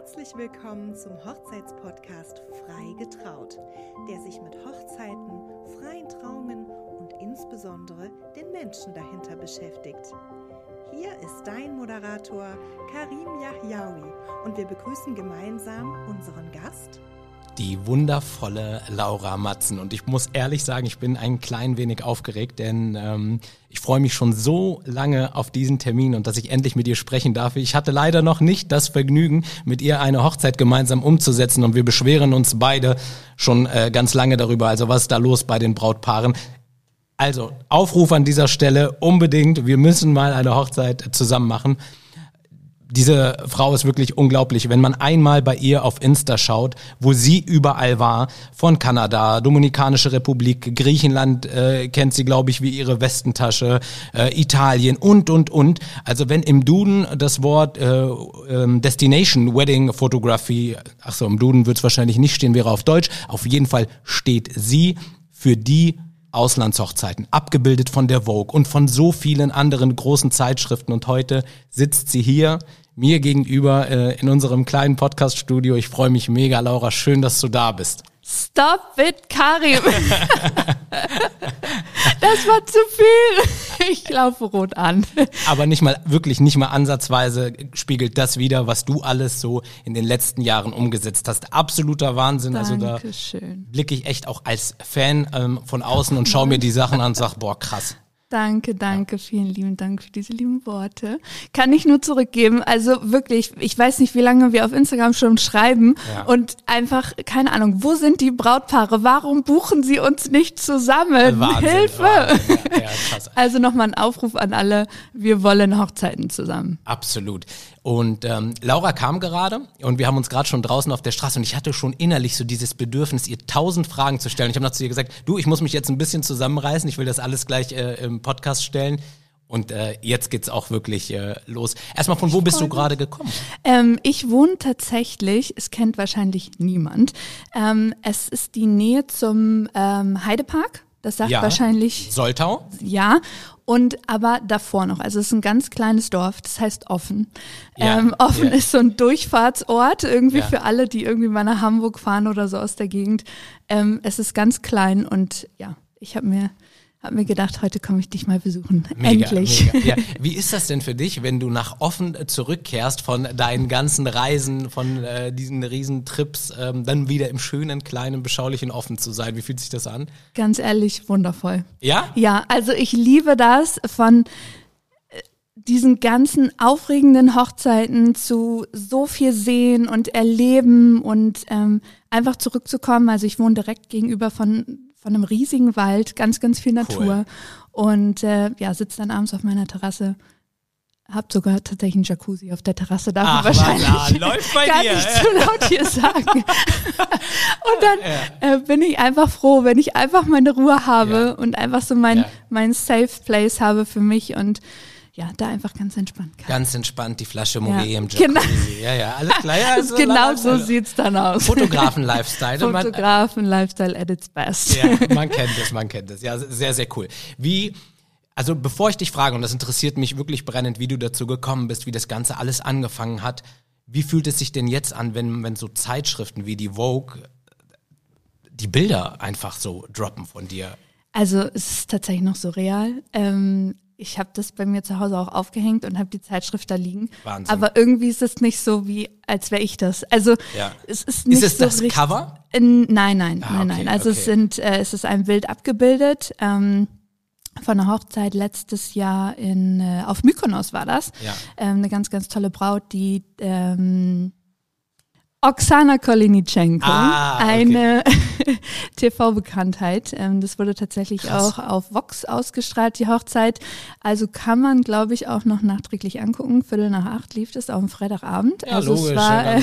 Herzlich willkommen zum Hochzeitspodcast Frei getraut, der sich mit Hochzeiten, freien Trauungen und insbesondere den Menschen dahinter beschäftigt. Hier ist dein Moderator Karim Yahyaoui und wir begrüßen gemeinsam unseren Gast die wundervolle Laura Matzen. Und ich muss ehrlich sagen, ich bin ein klein wenig aufgeregt, denn ähm, ich freue mich schon so lange auf diesen Termin und dass ich endlich mit ihr sprechen darf. Ich hatte leider noch nicht das Vergnügen, mit ihr eine Hochzeit gemeinsam umzusetzen und wir beschweren uns beide schon äh, ganz lange darüber. Also was ist da los bei den Brautpaaren? Also Aufruf an dieser Stelle unbedingt. Wir müssen mal eine Hochzeit zusammen machen diese Frau ist wirklich unglaublich. Wenn man einmal bei ihr auf Insta schaut, wo sie überall war, von Kanada, Dominikanische Republik, Griechenland äh, kennt sie, glaube ich, wie ihre Westentasche, äh, Italien und, und, und. Also wenn im Duden das Wort äh, ähm, Destination Wedding Photography, ach so, im Duden wird es wahrscheinlich nicht stehen, wäre auf Deutsch. Auf jeden Fall steht sie für die Auslandshochzeiten, abgebildet von der Vogue und von so vielen anderen großen Zeitschriften. Und heute sitzt sie hier mir gegenüber äh, in unserem kleinen Podcast-Studio. Ich freue mich mega, Laura. Schön, dass du da bist. Stop it, Karim. das war zu viel. Ich laufe rot an. Aber nicht mal, wirklich nicht mal ansatzweise spiegelt das wieder, was du alles so in den letzten Jahren umgesetzt hast. Absoluter Wahnsinn. Dankeschön. Also da blicke ich echt auch als Fan ähm, von außen und schaue mir die Sachen an und sag, boah, krass. Danke, danke, vielen lieben Dank für diese lieben Worte. Kann ich nur zurückgeben. Also wirklich, ich weiß nicht, wie lange wir auf Instagram schon schreiben ja. und einfach, keine Ahnung, wo sind die Brautpaare? Warum buchen sie uns nicht zusammen? Wahnsinn, Hilfe! Wahnsinn. Ja, ja, also nochmal ein Aufruf an alle, wir wollen Hochzeiten zusammen. Absolut. Und ähm, Laura kam gerade und wir haben uns gerade schon draußen auf der Straße und ich hatte schon innerlich so dieses Bedürfnis, ihr tausend Fragen zu stellen. Ich habe noch zu ihr gesagt, du, ich muss mich jetzt ein bisschen zusammenreißen, ich will das alles gleich äh, im Podcast stellen. Und äh, jetzt geht's auch wirklich äh, los. Erstmal, von wo bist du gerade gekommen? Ähm, ich wohne tatsächlich, es kennt wahrscheinlich niemand. Ähm, es ist die Nähe zum ähm, Heidepark. Das sagt ja. wahrscheinlich. Soltau? Ja. Und aber davor noch. Also es ist ein ganz kleines Dorf, das heißt Offen. Ja. Ähm, Offen ja. ist so ein Durchfahrtsort irgendwie ja. für alle, die irgendwie mal nach Hamburg fahren oder so aus der Gegend. Ähm, es ist ganz klein und ja, ich habe mir hab mir gedacht, heute komme ich dich mal besuchen. Mega, Endlich. Mega. Ja. Wie ist das denn für dich, wenn du nach Offen zurückkehrst von deinen ganzen Reisen, von äh, diesen Riesentrips, ähm, dann wieder im schönen, kleinen, beschaulichen Offen zu sein? Wie fühlt sich das an? Ganz ehrlich, wundervoll. Ja? Ja, also ich liebe das von äh, diesen ganzen aufregenden Hochzeiten zu so viel sehen und erleben und ähm, einfach zurückzukommen. Also ich wohne direkt gegenüber von von einem riesigen Wald, ganz, ganz viel Natur. Cool. Und äh, ja, sitze dann abends auf meiner Terrasse. Hab sogar tatsächlich einen Jacuzzi auf der Terrasse, darf Ach, man wahrscheinlich läuft bei gar dir. nicht zu laut hier sagen. und dann äh, bin ich einfach froh, wenn ich einfach meine Ruhe habe ja. und einfach so mein, ja. mein Safe Place habe für mich und ja, da einfach ganz entspannt kann. Ganz entspannt die Flasche Moe ja. im Jacuzzi. Genau. Ja, ja, alles klar. Ja, also genau so also sieht's dann aus. Fotografen-Lifestyle. Fotografen-Lifestyle at its best. Ja, man kennt es, man kennt es. Ja, sehr, sehr cool. Wie, also bevor ich dich frage, und das interessiert mich wirklich brennend, wie du dazu gekommen bist, wie das Ganze alles angefangen hat, wie fühlt es sich denn jetzt an, wenn, wenn so Zeitschriften wie die Vogue die Bilder einfach so droppen von dir? Also es ist tatsächlich noch so real. Ähm, ich habe das bei mir zu Hause auch aufgehängt und habe die Zeitschrift da liegen. Wahnsinn. Aber irgendwie ist es nicht so wie, als wäre ich das. Also ja. es ist nicht Ist es so das richtig, Cover? In, nein, nein, ah, nein, okay, nein. Also okay. es sind, äh, es ist ein Bild abgebildet. Ähm, von einer Hochzeit letztes Jahr in äh, auf Mykonos war das. Ja. Ähm, eine ganz, ganz tolle Braut, die ähm, Oksana Kolinitschenko, ah, okay. eine TV-Bekanntheit. Ähm, das wurde tatsächlich Krass. auch auf Vox ausgestrahlt, die Hochzeit. Also kann man, glaube ich, auch noch nachträglich angucken. Viertel nach acht lief auf dem Freitagabend. Ja, also logisch, es war, äh,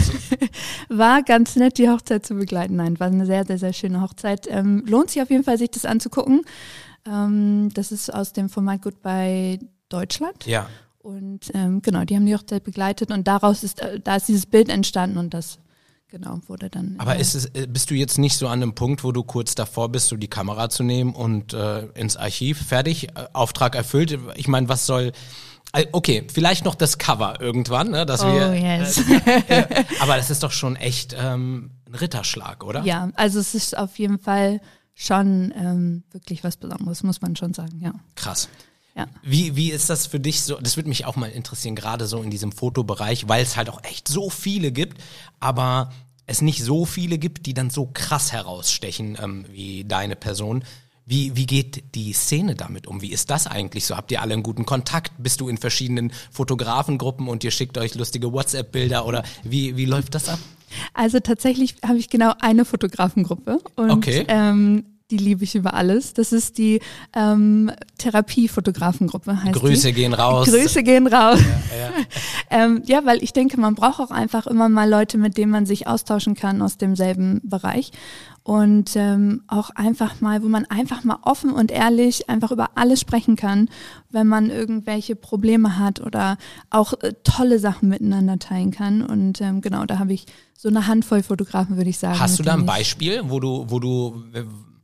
war ganz nett, die Hochzeit zu begleiten. Nein, war eine sehr, sehr, sehr schöne Hochzeit. Ähm, lohnt sich auf jeden Fall, sich das anzugucken. Ähm, das ist aus dem Format Goodbye Deutschland. Ja. Und ähm, genau, die haben die Hochzeit begleitet und daraus ist, äh, da ist dieses Bild entstanden und das genau, wurde dann. Aber äh, ist es, äh, bist du jetzt nicht so an einem Punkt, wo du kurz davor bist, so die Kamera zu nehmen und äh, ins Archiv fertig, äh, Auftrag erfüllt? Ich meine, was soll Äh, Okay, vielleicht noch das Cover irgendwann, ne, dass Oh, wir. yes. Aber das ist doch schon echt ähm, ein Ritterschlag, oder? Ja, also es ist auf jeden Fall schon ähm, wirklich was Besonderes, muss man schon sagen, ja. Krass. Ja. Wie, wie ist das für dich so? Das würde mich auch mal interessieren, gerade so in diesem Fotobereich, weil es halt auch echt so viele gibt, aber es nicht so viele gibt, die dann so krass herausstechen ähm, wie deine Person. Wie, wie geht die Szene damit um? Wie ist das eigentlich so? Habt ihr alle einen guten Kontakt? Bist du in verschiedenen Fotografengruppen und ihr schickt euch lustige WhatsApp-Bilder oder wie, wie läuft das ab? Also tatsächlich habe ich genau eine Fotografengruppe und Okay. ähm, die liebe ich über alles. Das ist die ähm, Therapiefotografengruppe. Heißt Grüße die. gehen raus. Grüße gehen raus. Ja, Ähm, ja, weil ich denke, man braucht auch einfach immer mal Leute, mit denen man sich austauschen kann aus demselben Bereich. Und ähm, auch einfach mal, wo man einfach mal offen und ehrlich einfach über alles sprechen kann, wenn man irgendwelche Probleme hat oder auch äh, tolle Sachen miteinander teilen kann. Und ähm, genau, da habe ich so eine Handvoll Fotografen, würde ich sagen. Hast du da ein Beispiel, wo du, wo du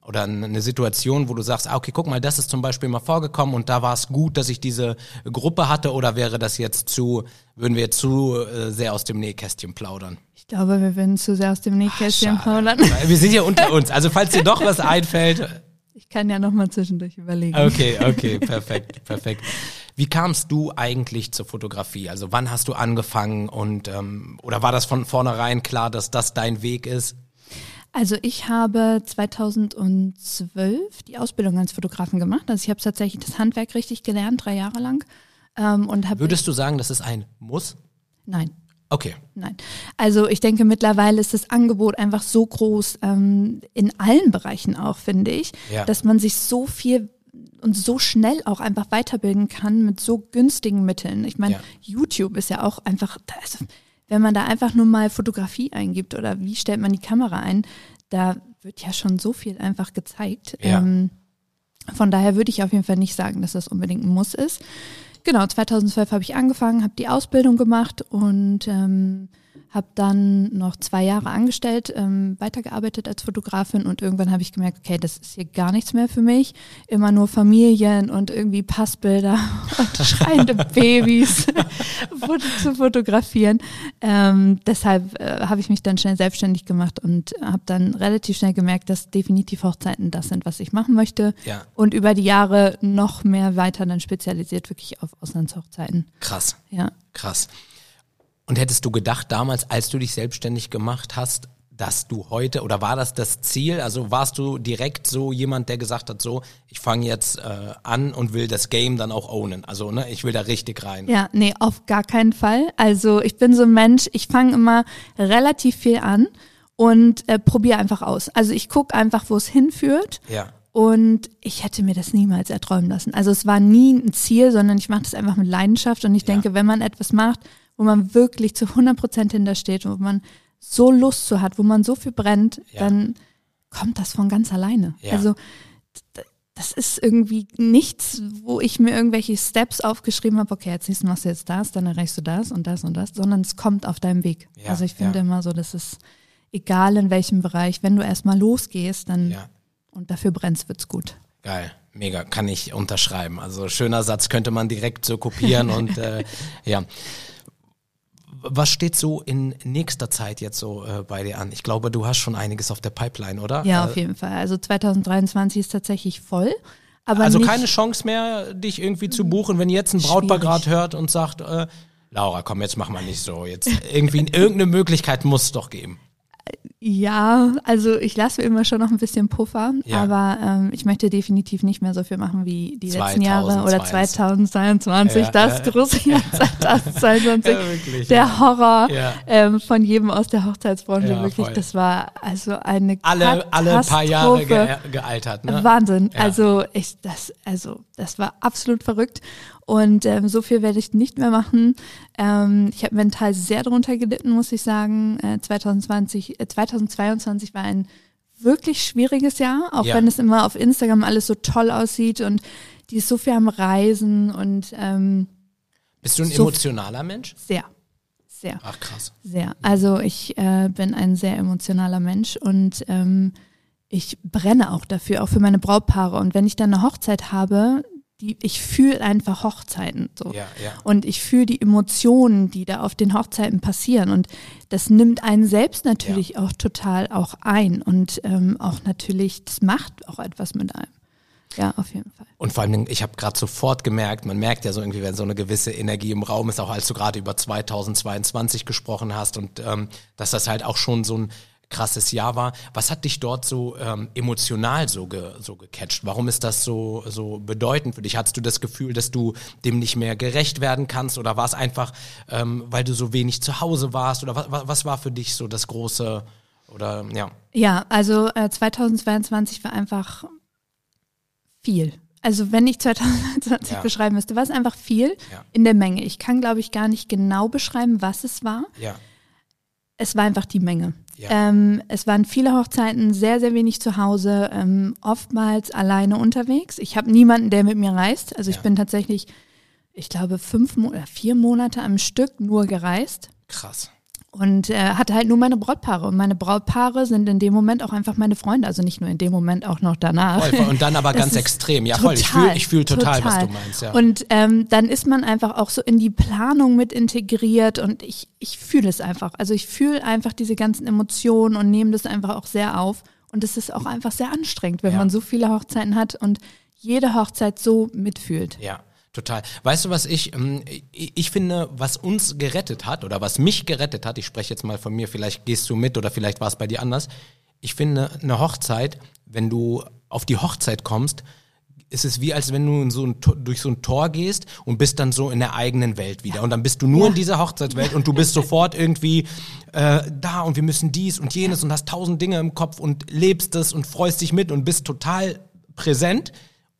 oder eine Situation, wo du sagst, ah, okay, guck mal, das ist zum Beispiel mal vorgekommen und da war es gut, dass ich diese Gruppe hatte oder wäre das jetzt zu, würden wir jetzt zu äh, sehr aus dem Nähkästchen plaudern? Ich glaube, wir werden zu sehr aus dem Nähkästchen Schade. plaudern. Wir sind ja unter uns, also falls dir doch was einfällt. Ich kann ja noch mal zwischendurch überlegen. Okay, okay, perfekt, perfekt. Wie kamst du eigentlich zur Fotografie? Also wann hast du angefangen und ähm, oder war das von vornherein klar, dass das dein Weg ist? Also ich habe 2012 die Ausbildung als Fotografen gemacht. Also ich habe tatsächlich das Handwerk richtig gelernt, drei Jahre lang. Ähm, und Würdest du sagen, das ist ein Muss? nein, Okay. nein. Also ich denke mittlerweile ist das Angebot einfach so groß ähm, in allen Bereichen auch, finde ich, Ja. dass man sich so viel und so schnell auch einfach weiterbilden kann mit so günstigen Mitteln. Ich meine, Ja. YouTube ist ja auch einfach, also, wenn man da einfach nur mal Fotografie eingibt oder wie stellt man die Kamera ein, da wird ja schon so viel einfach gezeigt. Ja. Ähm, von daher würde ich auf jeden Fall nicht sagen, dass das unbedingt ein Muss ist. Genau, 2012 habe ich angefangen, habe die Ausbildung gemacht und ähm, habe dann noch zwei Jahre angestellt, ähm, weitergearbeitet als Fotografin und irgendwann habe ich gemerkt, okay, das ist hier gar nichts mehr für mich. Immer nur Familien und irgendwie Passbilder und schreiende Babys zu fotografieren. Ähm, deshalb äh, habe ich mich dann schnell selbstständig gemacht und habe dann relativ schnell gemerkt, dass definitiv Hochzeiten das sind, was ich machen möchte. Ja. Und über die Jahre noch mehr weiter dann spezialisiert wirklich auf Auslandshochzeiten. Krass. Ja. Krass. Und hättest du gedacht damals, als du dich selbstständig gemacht hast, dass du heute, oder war das das Ziel? Also warst du direkt so jemand, der gesagt hat, so, ich fange jetzt äh, an und will das Game dann auch ownen. Also, ne, ich will da richtig rein. Ja, nee, auf gar keinen Fall. Also ich bin so ein Mensch, ich fange immer relativ viel an und äh, probiere einfach aus. Also ich gucke einfach, wo es hinführt. Ja. Und ich hätte mir das niemals erträumen lassen. Also es war nie ein Ziel, sondern ich mache das einfach mit Leidenschaft. Und ich Ja. denke, wenn man etwas macht, wo man wirklich zu 100 Prozent hintersteht, wo man so Lust zu hat, wo man so viel brennt, Ja. dann kommt das von ganz alleine. Ja. Also das ist irgendwie nichts, wo ich mir irgendwelche Steps aufgeschrieben habe, okay, als nächstes machst du jetzt das, dann erreichst du das und das und das, sondern es kommt auf deinem Weg. Ja, also ich finde ja. immer so, das ist egal in welchem Bereich, wenn du erstmal losgehst, dann Ja. und dafür brennst, wird's gut. Geil, mega, kann ich unterschreiben. Also schöner Satz könnte man direkt so kopieren und äh, ja. Was steht so in nächster Zeit jetzt so äh, bei dir an? Ich glaube, du hast schon einiges auf der Pipeline, oder? Ja, Äh, auf jeden Fall. Also 2023 ist tatsächlich voll. Aber also keine Chance mehr, dich irgendwie zu buchen, wenn jetzt ein Brautpaar gerade hört und sagt, äh, Laura, komm, jetzt mach mal nicht so. Jetzt irgendwie irgendeine Möglichkeit muss es doch geben. Ja, also ich lasse mir immer schon noch ein bisschen Puffer, Ja. aber ähm, ich möchte definitiv nicht mehr so viel machen wie die letzten Jahre oder 2022. 2022, Ja, das ja. große Jahr 2022, Ja, wirklich, der. Horror ähm, von jedem aus der Hochzeitsbranche, wirklich, voll. das war also eine Alle, alle paar Jahre ge gealtert, ne? Wahnsinn. Also ich das also das war absolut verrückt und ähm, so viel werde ich nicht mehr machen. Ähm, ich habe mental sehr darunter gelitten, muss ich sagen. Äh, 2020, äh, 2022 war ein wirklich schwieriges Jahr, auch Ja. wenn es immer auf Instagram alles so toll aussieht und die ist so viel am Reisen und ähm, Bist du ein so- emotionaler Mensch? sehr, sehr. Ach krass. Sehr. Also ich äh, bin ein sehr emotionaler Mensch und ähm, ich brenne auch dafür, auch für meine Brautpaare. Und wenn ich dann eine Hochzeit habe, die, ich fühle einfach Hochzeiten so. Ja, ja. Und ich fühle die Emotionen, die da auf den Hochzeiten passieren. Und das nimmt einen selbst natürlich auch total auch ein. Und ähm, auch natürlich, das macht auch etwas mit einem. Ja, auf jeden Fall. Und vor allem, ich habe gerade sofort gemerkt, man merkt ja so irgendwie, wenn so eine gewisse Energie im Raum ist, auch als du gerade über 2022 gesprochen hast und ähm, dass das halt auch schon so ein krasses Jahr war. Was hat dich dort so ähm, emotional so, ge, so gecatcht? Warum ist das so, so bedeutend für dich? Hattest du das Gefühl, dass du dem nicht mehr gerecht werden kannst oder war es einfach, ähm, weil du so wenig zu Hause warst oder was, was war für dich so das große oder ja? Ja, also äh, 2022 war einfach viel. Also wenn ich 2020 Ja. beschreiben müsste, war es einfach viel Ja. in der Menge. Ich kann, glaube ich, gar nicht genau beschreiben, was es war. Ja. Es war einfach die Menge. Ja. Ähm, es waren viele Hochzeiten, sehr, sehr wenig zu Hause, ähm, oftmals alleine unterwegs. Ich habe niemanden, der mit mir reist. Also ich Ja. bin tatsächlich, ich glaube, fünf Mo oder vier Monate am Stück nur gereist. Krass. Und äh, hatte halt nur meine Brautpaare. Und meine Brautpaare sind in dem Moment auch einfach meine Freunde. Also nicht nur in dem Moment, auch noch danach. Voll. Und dann aber Das ganz extrem. Ja, voll. Ich fühle ich fühl total, was du meinst. Ja. Und ähm, dann ist man einfach auch so in die Planung mit integriert und ich, ich fühle es einfach. Also ich fühle einfach diese ganzen Emotionen und nehme das einfach auch sehr auf. Und es ist auch einfach sehr anstrengend, wenn Ja. man so viele Hochzeiten hat und jede Hochzeit so mitfühlt. Ja, total. Weißt du, was ich, ähm, ich, finde, was uns gerettet hat oder was mich gerettet hat, ich spreche jetzt mal von mir, vielleicht gehst du mit oder vielleicht war es bei dir anders. Ich finde, eine Hochzeit, wenn du auf die Hochzeit kommst, ist es wie, als wenn du so ein, durch so ein Tor gehst und bist dann so in der eigenen Welt wieder. Und dann bist du nur Ja. in dieser Hochzeitswelt und du bist sofort irgendwie äh, da und wir müssen dies und jenes und hast tausend Dinge im Kopf und lebst es und freust dich mit und bist total präsent.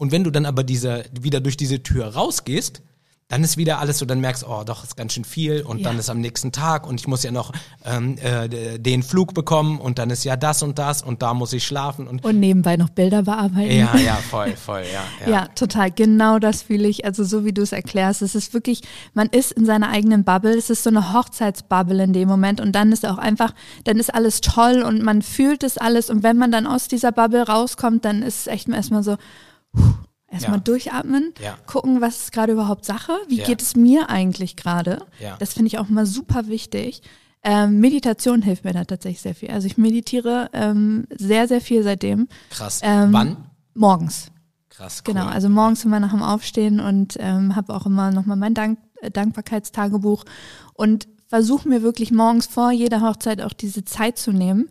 Und wenn du dann aber diese, wieder durch diese Tür rausgehst, dann ist wieder alles so, dann merkst oh, doch, ist ganz schön viel und Ja. dann ist am nächsten Tag und ich muss ja noch ähm, äh, den Flug bekommen und dann ist ja das und das und da muss ich schlafen und Und nebenbei noch Bilder bearbeiten. ja, ja, voll, voll, ja, ja. Ja, total. Genau das fühle ich. Also so wie du es erklärst, es ist wirklich, man ist in seiner eigenen Bubble. Es ist so eine Hochzeitsbubble in dem Moment und dann ist auch einfach, dann ist alles toll und man fühlt es alles und wenn man dann aus dieser Bubble rauskommt, dann ist es echt erstmal so, erstmal Ja. durchatmen, Ja. gucken, was ist gerade überhaupt Sache, wie Ja. geht es mir eigentlich gerade. Das finde ich auch mal super wichtig. Ähm, Meditation hilft mir da tatsächlich sehr viel. Also ich meditiere ähm, sehr, sehr viel seitdem. Krass. Ähm, Wann? Morgens. Krass, cool. Genau, also morgens immer nach dem Aufstehen und ähm, habe auch immer nochmal mein Dank äh, Dankbarkeitstagebuch und versuche mir wirklich morgens vor jeder Hochzeit auch diese Zeit zu nehmen,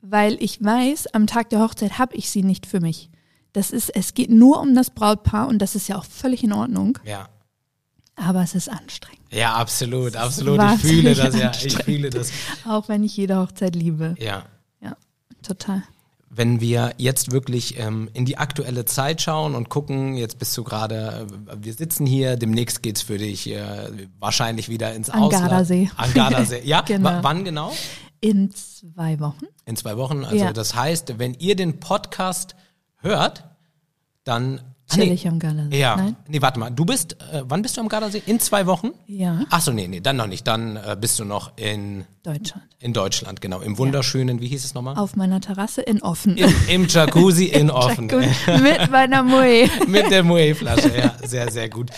weil ich weiß, am Tag der Hochzeit habe ich sie nicht für mich. Das ist, es geht nur um das Brautpaar und das ist ja auch völlig in Ordnung, ja. aber es ist anstrengend, Ja, absolut, absolut. Ich fühle das, ja. Ich fühle das. auch wenn ich jede Hochzeit liebe. Ja. Ja, total. Wenn wir jetzt wirklich ähm, in die aktuelle Zeit schauen und gucken, jetzt bist du gerade, äh, wir sitzen hier, demnächst geht's für dich äh, wahrscheinlich wieder ins An Ausland. Gardasee. An Gardasee. Ja, Genau. wann genau? In zwei Wochen. In zwei Wochen. Also Ja. das heißt, wenn ihr den Podcast hört, dann Ah, nee. ich am Gardasee. Ja. Nein? Nee, warte mal. Du bist, äh, wann bist du am Gardasee? In zwei Wochen? Ja, Ach so, nee, nee, dann noch nicht. Dann äh, bist du noch in, Deutschland. in Deutschland, genau. Im wunderschönen, wie hieß es nochmal? Auf meiner Terrasse in Offen. Im, Im Jacuzzi in Offen. Mit meiner Moe. Mit der Moe-Flasche, ja, sehr, sehr gut.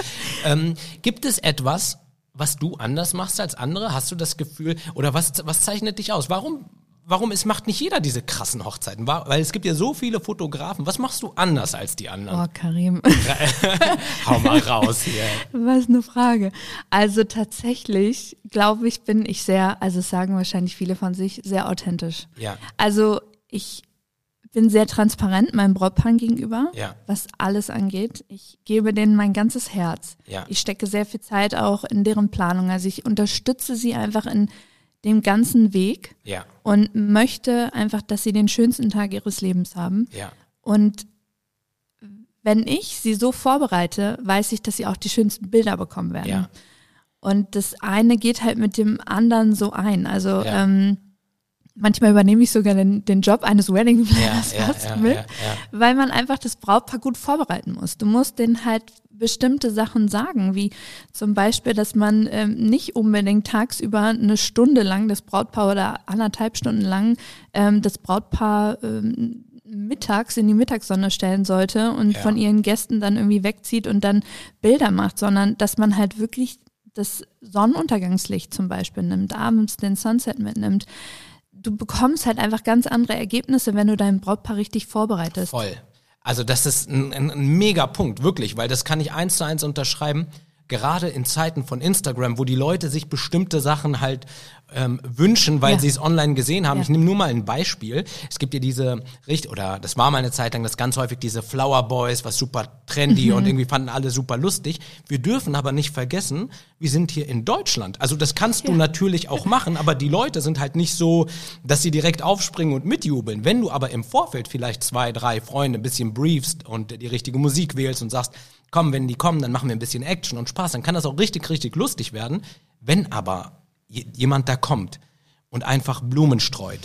Ähm, gibt es etwas, was du anders machst als andere? Hast du das Gefühl, oder was, was zeichnet dich aus? Warum, warum es macht nicht jeder diese krassen Hochzeiten? Weil es gibt ja so viele Fotografen. Was machst du anders als die anderen? Oh, Karim, Hau mal raus hier. was eine Frage. Also tatsächlich, glaube ich, bin ich sehr, also das sagen wahrscheinlich viele von sich, sehr authentisch. Ja, Also ich bin sehr transparent meinem Brautpaar gegenüber, Ja. was alles angeht. Ich gebe denen mein ganzes Herz. Ja. Ich stecke sehr viel Zeit auch in deren Planung. Also ich unterstütze sie einfach in dem ganzen Weg ja, und möchte einfach, dass sie den schönsten Tag ihres Lebens haben. ja, Und wenn ich sie so vorbereite, weiß ich, dass sie auch die schönsten Bilder bekommen werden. ja, Und das eine geht halt mit dem anderen so ein. Also ähm, manchmal übernehme ich sogar den, den Job eines Wedding Planners ja, fast ja, mit, ja, ja. weil man einfach das Brautpaar gut vorbereiten muss. Du musst denen halt bestimmte Sachen sagen, wie zum Beispiel, dass man ähm, nicht unbedingt tagsüber eine Stunde lang das Brautpaar oder anderthalb Stunden lang ähm, das Brautpaar ähm, mittags in die Mittagssonne stellen sollte und von ihren Gästen dann irgendwie wegzieht und dann Bilder macht, sondern dass man halt wirklich das Sonnenuntergangslicht zum Beispiel nimmt, abends den Sunset mitnimmt. Du bekommst halt einfach ganz andere Ergebnisse, wenn du dein Brautpaar richtig vorbereitest. Voll. Also das ist ein, ein, ein mega Punkt, wirklich, weil das kann ich eins zu eins unterschreiben. Gerade in Zeiten von Instagram, wo die Leute sich bestimmte Sachen halt ähm, wünschen, weil Ja. sie es online gesehen haben. Ja. Ich nehme nur mal ein Beispiel. Es gibt ja diese, Richt oder das war mal eine Zeit lang, das ganz häufig diese Flower Boys, was super trendy Mhm. und irgendwie fanden alle super lustig. Wir dürfen aber nicht vergessen, wir sind hier in Deutschland. Also das kannst du Ja. natürlich auch machen, aber die Leute sind halt nicht so, dass sie direkt aufspringen und mitjubeln. Wenn du aber im Vorfeld vielleicht zwei, drei Freunde ein bisschen briefst und die richtige Musik wählst und sagst, komm, wenn die kommen, dann machen wir ein bisschen Action und Spaß, dann kann das auch richtig, richtig lustig werden. Wenn aber je- jemand da kommt und einfach Blumen streut,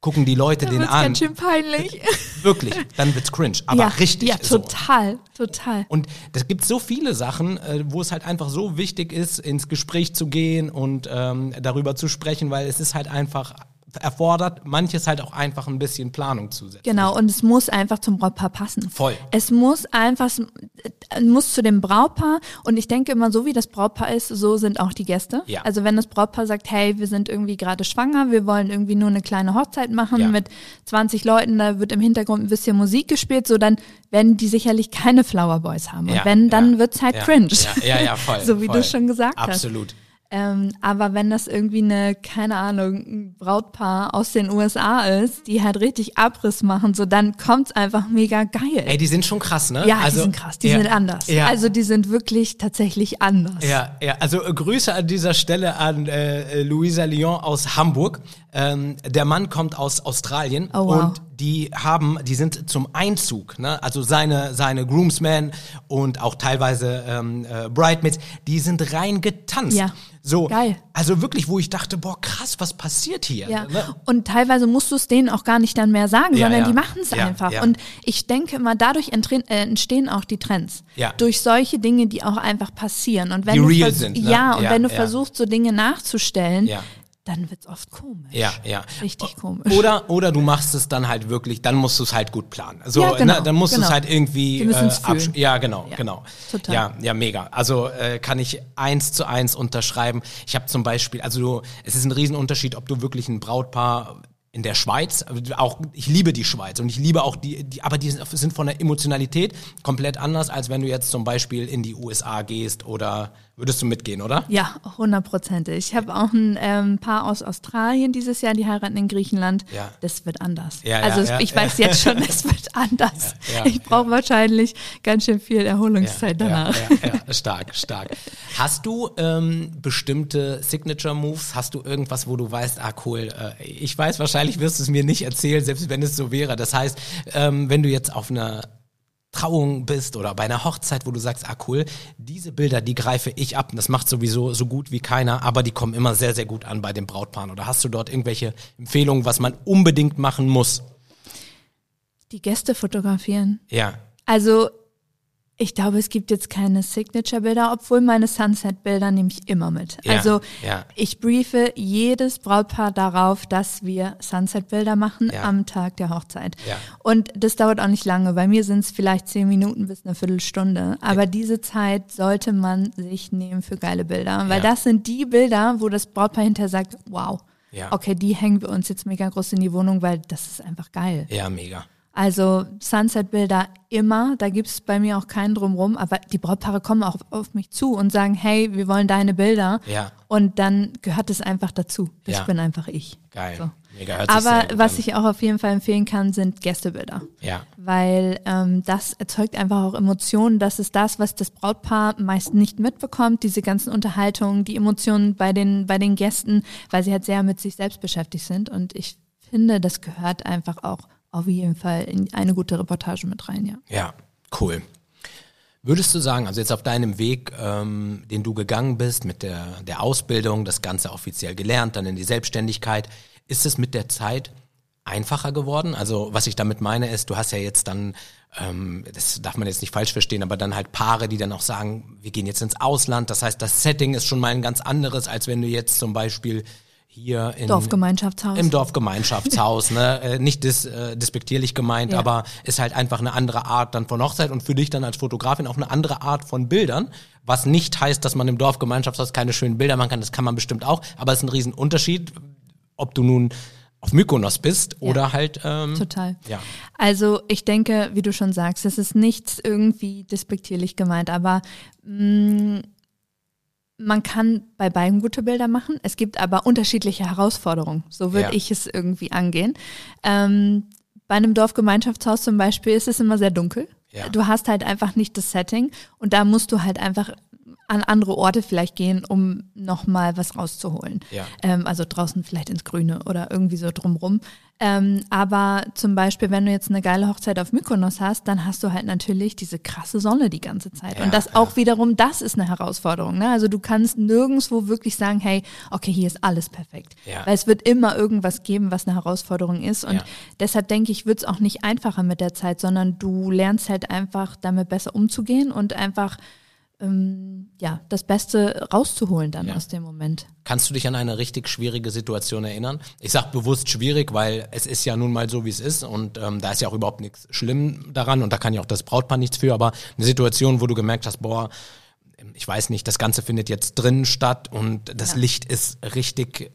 gucken die Leute Da den wird's an. ganz schön peinlich. Wirklich, dann wird's cringe. Aber ja, richtig. Ja, so. total, total. Und es gibt so viele Sachen, äh, wo es halt einfach so wichtig ist, ins Gespräch zu gehen und ähm, darüber zu sprechen, weil es ist halt einfach erfordert, manches halt auch einfach ein bisschen Planung zusätzlich. Genau, und es muss einfach zum Brautpaar passen. Voll. Es muss einfach, muss zu dem Brautpaar und ich denke immer, so wie das Brautpaar ist, so sind auch die Gäste. Ja. Also wenn das Brautpaar sagt, hey, wir sind irgendwie gerade schwanger, wir wollen irgendwie nur eine kleine Hochzeit machen Ja. mit 20 Leuten, da wird im Hintergrund ein bisschen Musik gespielt, so dann werden die sicherlich keine Flower Boys haben. Und Ja, wenn, dann wird's halt cringe. Ja, ja, voll. so wie voll. du schon gesagt hast. Absolut. Ähm, aber wenn das irgendwie eine, keine Ahnung, ein Brautpaar aus den USA ist, die halt richtig Abriss machen, so dann kommt's einfach mega geil. Ey, die sind schon krass, ne? ja, also, die sind krass, die ja, sind anders. Ja, Also die sind wirklich tatsächlich anders. Ja, ja, also Grüße an dieser Stelle an äh, äh, Luisa Lyon aus Hamburg. Ähm, der Mann kommt aus Australien Oh, wow. und die haben, die sind zum Einzug, ne? Also seine seine Groomsmen und auch teilweise ähm, äh, Bridesmaids, die sind rein getanzt. Ja. So, Geil. also wirklich, wo ich dachte, boah, krass, was passiert hier? Ja, Ne? und teilweise musst du es denen auch gar nicht dann mehr sagen, Ja, sondern ja. die machen es Ja, einfach. Und ich denke immer, dadurch entstehen, äh, entstehen auch die Trends. Ja. Durch solche Dinge, die auch einfach passieren. Und wenn Die du real sind, ne? Ja, und wenn du versuchst, so Dinge nachzustellen, Ja. Dann wird's oft komisch. Ja, ja. Richtig komisch. Oder, oder du machst es dann halt wirklich, dann musst du es halt gut planen. So, Ja, genau, ne, dann musst du es genau. halt irgendwie absch- fühlen. Ja, genau, Ja, genau. total. Ja, ja, mega. Also äh, kann ich eins zu eins unterschreiben. Ich habe zum Beispiel, also du, es ist ein Riesenunterschied, ob du wirklich ein Brautpaar in der Schweiz, also auch ich liebe die Schweiz und ich liebe auch die, die aber die sind von der Emotionalität komplett anders, als wenn du jetzt zum Beispiel in die USA gehst oder würdest du mitgehen, oder? Ja, hundertprozentig. Ich habe auch ein ähm, Paar aus Australien dieses Jahr, die heiraten in Griechenland. Ja. Das wird anders. Ja, also ja, ich weiß jetzt schon, es wird anders. Ich brauche wahrscheinlich ganz schön viel Erholungszeit danach. Ja, ja, ja, stark, stark. Hast du ähm, bestimmte Signature Moves? Hast du irgendwas, wo du weißt, ah cool, äh, ich weiß, wahrscheinlich wirst du es mir nicht erzählen, selbst wenn es so wäre. Das heißt, ähm, wenn du jetzt auf einer Trauung bist oder bei einer Hochzeit, wo du sagst, ah cool, diese Bilder, die greife ich ab. Und das macht sowieso so gut wie keiner, aber die kommen immer sehr, sehr gut an bei den Brautpaaren. Oder hast du dort irgendwelche Empfehlungen, was man unbedingt machen muss? Die Gäste fotografieren. Ja, Also ich glaube, es gibt jetzt keine Signature-Bilder, obwohl meine Sunset-Bilder nehme ich immer mit. Ja, also ja. ich briefe jedes Brautpaar darauf, dass wir Sunset-Bilder machen Ja. am Tag der Hochzeit. Und das dauert auch nicht lange. Bei mir sind es vielleicht zehn Minuten bis eine Viertelstunde. Aber diese Zeit sollte man sich nehmen für geile Bilder. Weil das sind die Bilder, wo das Brautpaar hinterher sagt, wow, okay, die hängen wir uns jetzt mega groß in die Wohnung, weil das ist einfach geil. ja, mega. Also Sunset-Bilder immer, da gibt's bei mir auch keinen drumrum, aber die Brautpaare kommen auch auf mich zu und sagen, hey, wir wollen deine Bilder. Ja. Und dann gehört es einfach dazu. Das Ja. bin einfach ich. Geil. So. Aber was ich auch auf jeden Fall empfehlen kann, sind Gästebilder. Ja. Weil ähm, das erzeugt einfach auch Emotionen. Das ist das, was das Brautpaar meist nicht mitbekommt. Diese ganzen Unterhaltungen, die Emotionen bei den, bei den Gästen, weil sie halt sehr mit sich selbst beschäftigt sind. Und ich finde, das gehört einfach auch auf jeden Fall in eine gute Reportage mit rein, ja. Ja, cool. Würdest du sagen, also jetzt auf deinem Weg, ähm, den du gegangen bist mit der, der Ausbildung, das Ganze offiziell gelernt, dann in die Selbstständigkeit, ist es mit der Zeit einfacher geworden? Also was ich damit meine ist, du hast ja jetzt dann, ähm, das darf man jetzt nicht falsch verstehen, aber dann halt Paare, die dann auch sagen, wir gehen jetzt ins Ausland. Das heißt, das Setting ist schon mal ein ganz anderes, als wenn du jetzt zum Beispiel hier in Dorfgemeinschaftshaus. im Dorfgemeinschaftshaus, ne? Äh, nicht dis, äh, despektierlich gemeint, Ja. aber ist halt einfach eine andere Art dann von Hochzeit und für dich dann als Fotografin auch eine andere Art von Bildern, was nicht heißt, dass man im Dorfgemeinschaftshaus keine schönen Bilder machen kann, das kann man bestimmt auch, aber es ist ein Riesenunterschied, ob du nun auf Mykonos bist oder halt ähm, Total. ja. Also ich denke, wie du schon sagst, es ist nichts irgendwie despektierlich gemeint, aber mh, man kann bei beiden gute Bilder machen. Es gibt aber unterschiedliche Herausforderungen. So würde Ja. ich es irgendwie angehen. Ähm, bei einem Dorfgemeinschaftshaus zum Beispiel ist es immer sehr dunkel. Ja. Du hast halt einfach nicht das Setting und da musst du halt einfach an andere Orte vielleicht gehen, um nochmal was rauszuholen. Ja. Ähm, also draußen vielleicht ins Grüne oder irgendwie so drumrum. Ähm, aber zum Beispiel, wenn du jetzt eine geile Hochzeit auf Mykonos hast, dann hast du halt natürlich diese krasse Sonne die ganze Zeit. Ja, und das ja. auch wiederum, das ist eine Herausforderung. Ne? Also du kannst nirgendwo wirklich sagen, hey, okay, hier ist alles perfekt. Ja. Weil es wird immer irgendwas geben, was eine Herausforderung ist. Und deshalb denke ich, wird es auch nicht einfacher mit der Zeit, sondern du lernst halt einfach damit besser umzugehen und einfach ähm, ja, das Beste rauszuholen dann Ja. aus dem Moment. Kannst du dich an eine richtig schwierige Situation erinnern? Ich sag bewusst schwierig, weil es ist ja nun mal so, wie es ist und ähm, da ist ja auch überhaupt nichts schlimm daran und da kann ja auch das Brautpaar nichts für, aber eine Situation, wo du gemerkt hast, boah, ich weiß nicht, das Ganze findet jetzt drinnen statt und das Ja. Licht ist richtig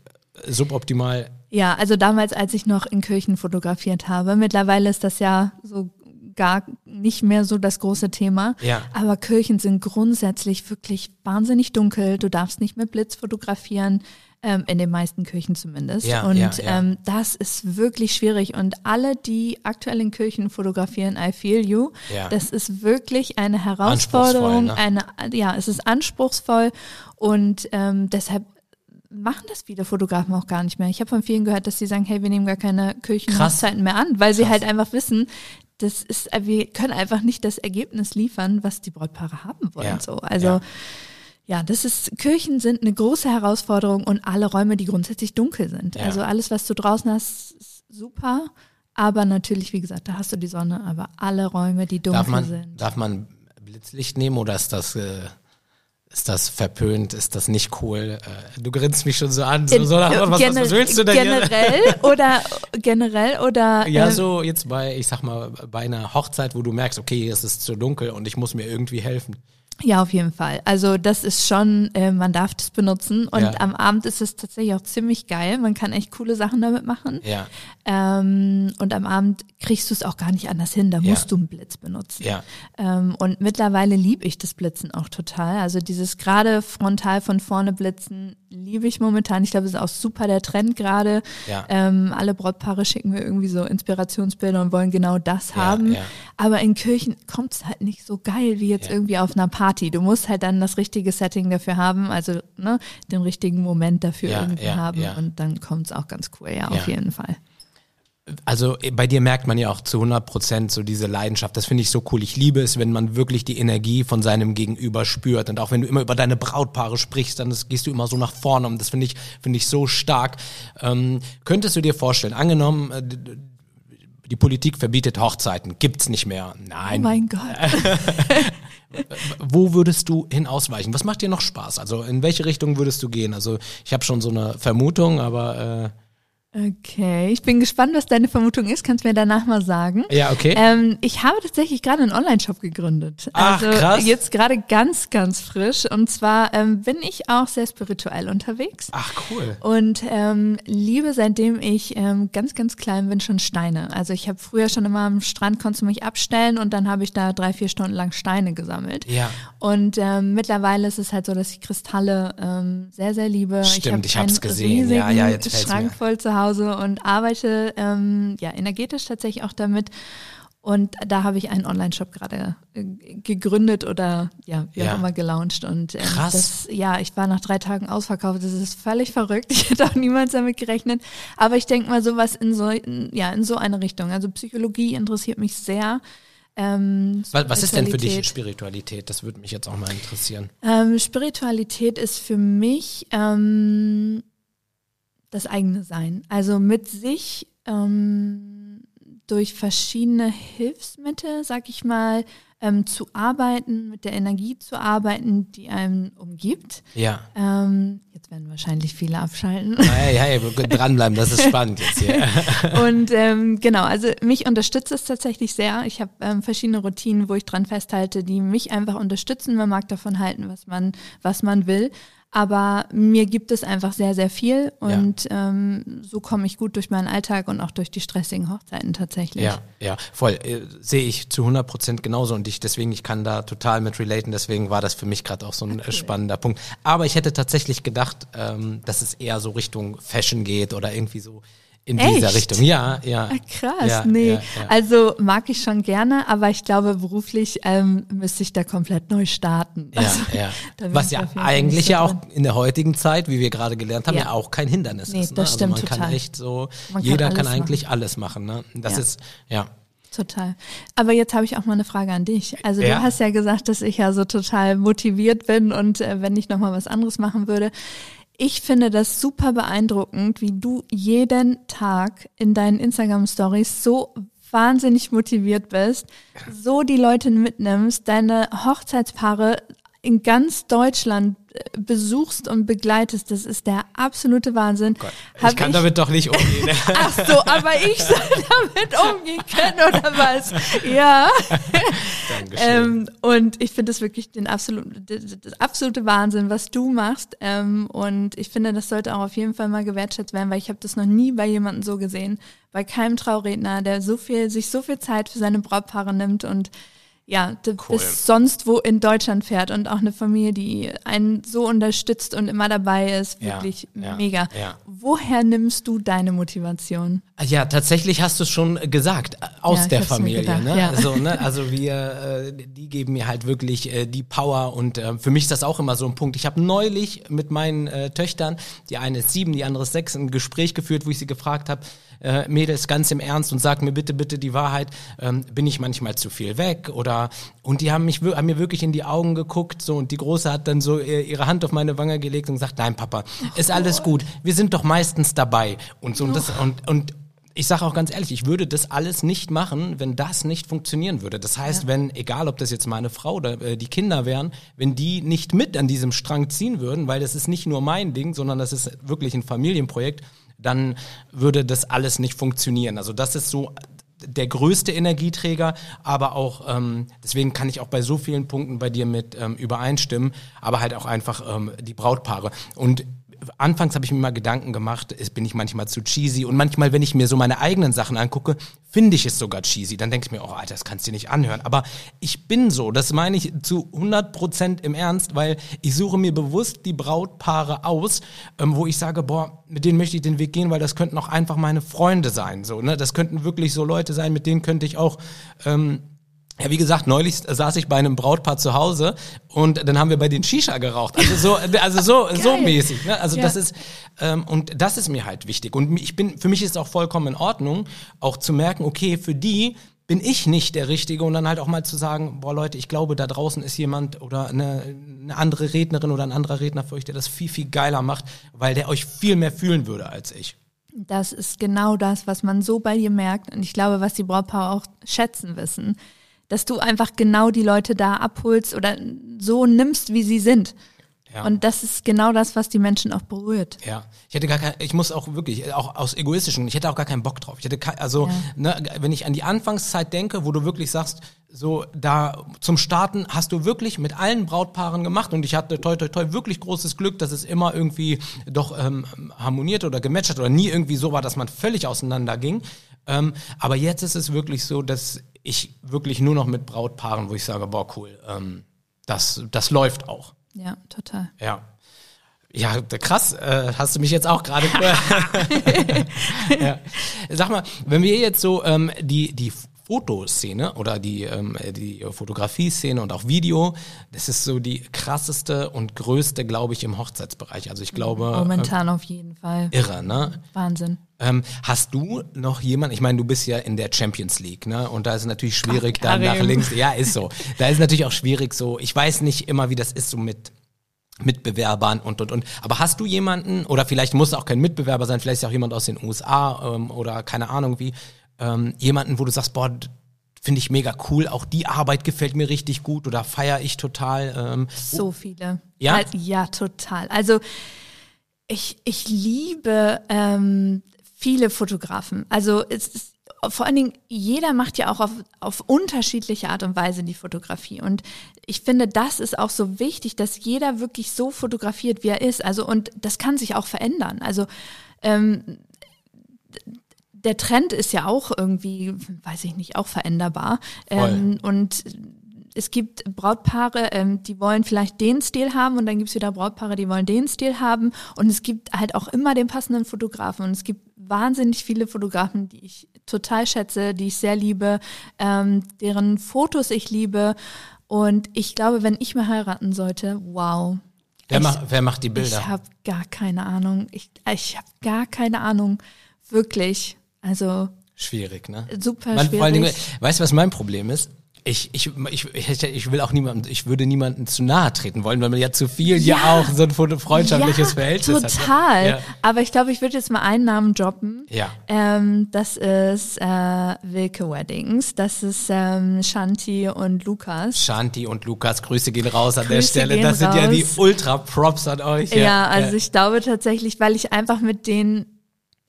suboptimal. Ja, also damals, als ich noch in Kirchen fotografiert habe, mittlerweile ist das ja so gar nicht mehr so das große Thema. Ja. Aber Kirchen sind grundsätzlich wirklich wahnsinnig dunkel. Du darfst nicht mit Blitz fotografieren, ähm, in den meisten Kirchen zumindest. Ja, und ja, ja. Ähm, das ist wirklich schwierig. Und alle, die aktuell in Kirchen fotografieren, I feel you. Das ist wirklich eine Herausforderung. Ne? Eine, ja, es ist anspruchsvoll und ähm, deshalb machen das viele Fotografen auch gar nicht mehr. Ich habe von vielen gehört, dass sie sagen, hey, wir nehmen gar keine Kirchenhochzeiten mehr an, weil sie Krass. halt einfach wissen, das ist, äh, wir können einfach nicht das Ergebnis liefern, was die Brautpaare haben wollen. Ja, So, also ja. ja. das ist Kirchen sind eine große Herausforderung und alle Räume, die grundsätzlich dunkel sind. Ja. Also alles, was du draußen hast, ist super. Aber natürlich, wie gesagt, da hast du die Sonne, aber alle Räume, die dunkel Darf man, sind. darf man Blitzlicht nehmen oder ist das, äh, ist das verpönt, ist das nicht cool? Äh, du grinst mich schon so an, so, so nach, was, was, was willst du denn hier? Generell oder generell oder Ja, äh, so jetzt bei, ich sag mal, bei einer Hochzeit, wo du merkst, okay, es ist zu dunkel und ich muss mir irgendwie helfen. Ja, auf jeden Fall. Also das ist schon, äh, man darf das benutzen und Ja. am Abend ist es tatsächlich auch ziemlich geil. Man kann echt coole Sachen damit machen. Ja, Ähm, und am Abend kriegst du es auch gar nicht anders hin. Da Ja. musst du einen Blitz benutzen. ja, Ähm, und mittlerweile liebe ich das Blitzen auch total. Also dieses gerade frontal von vorne blitzen liebe ich momentan. Ich glaube, es ist auch super der Trend gerade. Ja. Ähm, alle Brautpaare schicken mir irgendwie so Inspirationsbilder und wollen genau das haben. Aber in Kirchen kommt es halt nicht so geil wie jetzt irgendwie auf einer Party. Du musst halt dann das richtige Setting dafür haben, also ne, den richtigen Moment dafür Ja, irgendwie ja, haben. ja. Und dann kommt es auch ganz cool, ja, auf jeden Fall. Also äh, bei dir merkt man ja auch zu 100 Prozent so diese Leidenschaft. Das finde ich so cool. Ich liebe es, wenn man wirklich die Energie von seinem Gegenüber spürt. Und auch wenn du immer über deine Brautpaare sprichst, dann das, gehst du immer so nach vorne. Und das finde ich, finde ich so stark. Ähm, könntest du dir vorstellen, angenommen, äh, die Politik verbietet Hochzeiten, gibt's nicht mehr. Oh Nein. mein Gott. Wo würdest du hinausweichen? Was macht dir noch Spaß? Also in welche Richtung würdest du gehen? Also ich habe schon so eine Vermutung, aber Okay, ich bin gespannt, was deine Vermutung ist. Kannst du mir danach mal sagen. ja, okay. Ähm, ich habe tatsächlich gerade einen Online-Shop gegründet. Ach, also krass. jetzt gerade ganz, ganz frisch. Und zwar ähm, bin ich auch sehr spirituell unterwegs. Ach cool. Und ähm, liebe, seitdem ich ähm, ganz, ganz klein bin, schon Steine. Also ich habe früher schon immer am Strand, konntest du mich abstellen und dann habe ich da drei, vier Stunden lang Steine gesammelt. Ja. Und ähm, mittlerweile ist es halt so, dass ich Kristalle ähm, sehr, sehr liebe. Stimmt, ich hab hab's einen gesehen. Ja, ja, jetzt Schrank mir. voll zu Hause und arbeite ähm, ja energetisch tatsächlich auch damit. Und da habe ich einen Online-Shop gerade äh, gegründet oder ja, wie Ja. auch immer gelauncht. Und ähm, Krass. das, ja, ich war nach drei Tagen ausverkauft. Das ist völlig verrückt. Ich hätte auch niemals damit gerechnet. Aber ich denke mal sowas in so, in, ja, in so eine Richtung. Also Psychologie interessiert mich sehr. Ähm, Was, ist denn für dich Spiritualität. Spiritualität? Das würde mich jetzt auch mal interessieren. Ähm, Spiritualität ist für mich ähm, das eigene Sein. Also mit sich ähm, durch verschiedene Hilfsmittel, sag ich mal, ähm, zu arbeiten, mit der Energie zu arbeiten, die einen umgibt. Ja. Ähm, jetzt werden wahrscheinlich viele abschalten. Hey, hey, dranbleiben, das ist spannend jetzt hier. Und ähm, genau, also mich unterstützt es tatsächlich sehr. Ich habe ähm, verschiedene Routinen, wo ich dran festhalte, die mich einfach unterstützen. Man mag davon halten, was man, was man will. Aber mir gibt es einfach sehr, sehr viel und ja. ähm, so komme ich gut durch meinen Alltag und auch durch die stressigen Hochzeiten tatsächlich. Ja, ja, voll. Äh, Sehe ich zu 100 Prozent genauso und ich deswegen, ich kann da total mit relaten, deswegen war das für mich gerade auch so ein okay. spannender Punkt. Aber ich hätte tatsächlich gedacht, ähm, dass es eher so Richtung Fashion geht oder irgendwie so in Echt? dieser Richtung. Ja, ja. Ah, krass, ja, nee. Ja, ja. Also mag ich schon gerne, aber ich glaube, beruflich ähm, müsste ich da komplett neu starten. Ja, also, ja. Was ja eigentlich ja auch in der heutigen Zeit, wie wir gerade gelernt haben, ja, auch kein Hindernis nee, ist. Ne? Das also stimmt man total. kann echt so, man jeder kann, kann eigentlich machen. alles machen. Ne? Das ist, ja. Total. Aber jetzt habe ich auch mal eine Frage an dich. Also du hast ja gesagt, dass ich ja so total motiviert bin und äh, wenn ich nochmal was anderes machen würde. Ich finde das super beeindruckend, wie du jeden Tag in deinen Instagram Stories so wahnsinnig motiviert bist, so die Leute mitnimmst, deine Hochzeitspaare in ganz Deutschland äh, besuchst und begleitest, das ist der absolute Wahnsinn. Oh ich kann ich, damit doch nicht umgehen. Ach so, aber ich soll damit umgehen können oder was? Ja. ähm, und ich finde das wirklich den absoluten, das absolute Wahnsinn, was du machst. Ähm, und ich finde, das sollte auch auf jeden Fall mal gewertschätzt werden, weil ich habe das noch nie bei jemandem so gesehen, bei keinem Trauredner, der so viel, sich so viel Zeit für seine Brautpaare nimmt und ja, cool. bis sonst wo in Deutschland fährt und auch eine Familie, die einen so unterstützt und immer dabei ist, wirklich ja, ja, mega. Ja. Woher nimmst du deine Motivation? Ja, tatsächlich hast du es schon gesagt, aus der Familie. Ne? Also, ne? also wir, äh, die geben mir halt wirklich äh, die Power und äh, für mich ist das auch immer so ein Punkt. Ich habe neulich mit meinen äh, Töchtern, die eine ist sieben, die andere ist sechs, ein Gespräch geführt, wo ich sie gefragt habe, äh, Mädels, ganz im Ernst und sag mir bitte, bitte die Wahrheit, ähm, bin ich manchmal zu viel weg oder und die haben mich haben mir wirklich in die Augen geguckt so und die große hat dann so ihre Hand auf meine Wange gelegt und gesagt, nein Papa, ist alles gut, wir sind doch meistens dabei. Und so und das und und ich sage auch ganz ehrlich, ich würde das alles nicht machen, wenn das nicht funktionieren würde. Das heißt, ja. wenn, egal ob das jetzt meine Frau oder äh, die Kinder wären, wenn die nicht mit an diesem Strang ziehen würden, weil das ist nicht nur mein Ding, sondern das ist wirklich ein Familienprojekt, dann würde das alles nicht funktionieren. Also das ist so der größte Energieträger, aber auch, ähm, deswegen kann ich auch bei so vielen Punkten bei dir mit ähm, übereinstimmen, aber halt auch einfach ähm, die Brautpaare. Und anfangs habe ich mir mal Gedanken gemacht, bin ich manchmal zu cheesy und manchmal, wenn ich mir so meine eigenen Sachen angucke, finde ich es sogar cheesy. Dann denke ich mir, oh Alter, das kannst du dir nicht anhören. Aber ich bin so, das meine ich zu 100 Prozent im Ernst, weil ich suche mir bewusst die Brautpaare aus, ähm, wo ich sage, boah, mit denen möchte ich den Weg gehen, weil das könnten auch einfach meine Freunde sein. So, ne? Das könnten wirklich so Leute sein, mit denen könnte ich auch ähm, ja, wie gesagt, neulich saß ich bei einem Brautpaar zu Hause und dann haben wir bei den Shisha geraucht. Also so, also so, so mäßig. Ne? Also ja. das ist ähm, und das ist mir halt wichtig. Und ich bin, für mich ist es auch vollkommen in Ordnung, auch zu merken, okay, für die bin ich nicht der Richtige und dann halt auch mal zu sagen, boah Leute, ich glaube, da draußen ist jemand oder eine, eine andere Rednerin oder ein anderer Redner für euch, der das viel, viel geiler macht, weil der euch viel mehr fühlen würde als ich. Das ist genau das, was man so bei dir merkt und ich glaube, was die Brautpaare auch schätzen wissen dass du einfach genau die Leute da abholst oder so nimmst, wie sie sind. Ja. Und das ist genau das, was die Menschen auch berührt. Ja, ich hätte gar kein, ich muss auch wirklich, auch aus egoistischen, ich hätte auch gar keinen Bock drauf. Ich hätte, kein, also, ja. ne, wenn ich an die Anfangszeit denke, wo du wirklich sagst, so da zum Starten hast du wirklich mit allen Brautpaaren gemacht und ich hatte toi toi toi wirklich großes Glück, dass es immer irgendwie doch ähm, harmoniert oder gematcht hat oder nie irgendwie so war, dass man völlig auseinander ging. Ähm, aber jetzt ist es wirklich so, dass ich wirklich nur noch mit Brautpaaren, wo ich sage, boah, cool, ähm, das, das läuft auch. Ja, total. Ja. Ja, krass, äh, hast du mich jetzt auch gerade. ja. Sag mal, wenn wir jetzt so ähm, die, die Fotoszene oder die, ähm, die Fotografie-Szene und auch Video, das ist so die krasseste und größte, glaube ich, im Hochzeitsbereich. Also ich glaube. Momentan äh, auf jeden Fall. Irre, ne? Wahnsinn. Ähm, hast du noch jemanden, ich meine, du bist ja in der Champions League, ne? Und da ist es natürlich schwierig, Ach, dann nach links. Ja, ist so. Da ist natürlich auch schwierig so. Ich weiß nicht immer, wie das ist so mit Mitbewerbern und und und. Aber hast du jemanden, oder vielleicht muss auch kein Mitbewerber sein, vielleicht ist auch jemand aus den USA ähm, oder keine Ahnung wie, ähm, jemanden, wo du sagst, boah, finde ich mega cool, auch die Arbeit gefällt mir richtig gut oder feiere ich total. Ähm, so viele. Ja? Ja, total. Also Ich, ich liebe ähm, viele Fotografen. Also es ist vor allen Dingen, jeder macht ja auch auf, auf unterschiedliche Art und Weise die Fotografie. Und ich finde, das ist auch so wichtig, dass jeder wirklich so fotografiert, wie er ist. Also, und das kann sich auch verändern. Also, ähm, der Trend ist ja auch irgendwie, weiß ich nicht, auch veränderbar. Ähm, und es gibt Brautpaare, ähm, die wollen vielleicht den Stil haben und dann gibt es wieder Brautpaare, die wollen den Stil haben. Und es gibt halt auch immer den passenden Fotografen. Und es gibt wahnsinnig viele Fotografen, die ich total schätze, die ich sehr liebe, ähm, deren Fotos ich liebe. Und ich glaube, wenn ich mal heiraten sollte, wow. Wer, ich, macht, wer macht die Bilder? Ich habe gar keine Ahnung. Ich, ich habe gar keine Ahnung. Wirklich. Also. Schwierig, ne? Super Man, schwierig. Dingen, weißt du, was mein Problem ist? Ich, ich, ich, ich, will auch niemanden, ich würde niemanden zu nahe treten wollen, weil man ja zu viel ja, ja auch so ein freundschaftliches ja, Verhältnis total. hat. ne? Total. Ja. Aber ich glaube, ich würde jetzt mal einen Namen droppen. Ja. Ähm, das ist äh, Wilke Weddings. Das ist ähm, Shanti und Lukas. Shanti und Lukas, Grüße gehen raus an Grüße der Stelle. Das sind ja die raus. Ultra-Props an euch. Ja, also ich glaube tatsächlich, weil ich einfach mit denen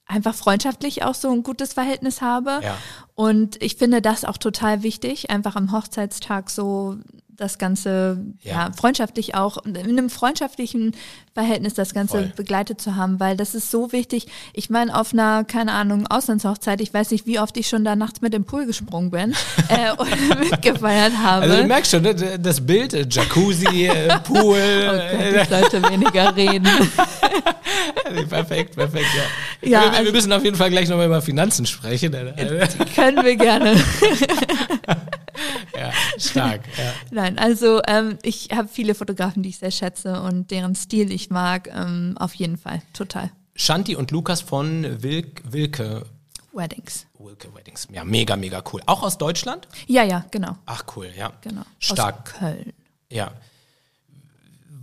einfach freundschaftlich auch so ein gutes Verhältnis habe. Ja. Und ich finde das auch total wichtig, einfach am Hochzeitstag so das Ganze ja. Ja. freundschaftlich auch in einem freundschaftlichen Verhältnis das Ganze Voll. begleitet zu haben, weil das ist so wichtig. Ich meine, auf einer, keine Ahnung, Auslandshochzeit, ich weiß nicht, wie oft ich schon da nachts mit dem Pool gesprungen bin äh, und mitgefeiert habe. Also du merkst schon, ne, das Bild, äh, Jacuzzi, äh, Pool. oh Gott, ich sollte weniger reden. äh, perfekt, perfekt, ja. Ja, wir, wir also- müssen auf jeden Fall gleich nochmal über Finanzen sprechen. äh, Können wir gerne. ja, stark. Ja. Nein, also ähm, ich habe viele Fotografen, die ich sehr schätze und deren Stil ich mag. Ähm, auf jeden Fall, total. Shanti und Lukas von Wilk, Wilke, Weddings. Wilke Weddings. Ja, mega, mega cool. Auch aus Deutschland? Ja, ja, genau, Ach cool, ja. genau. Stark. Aus Köln. Ja.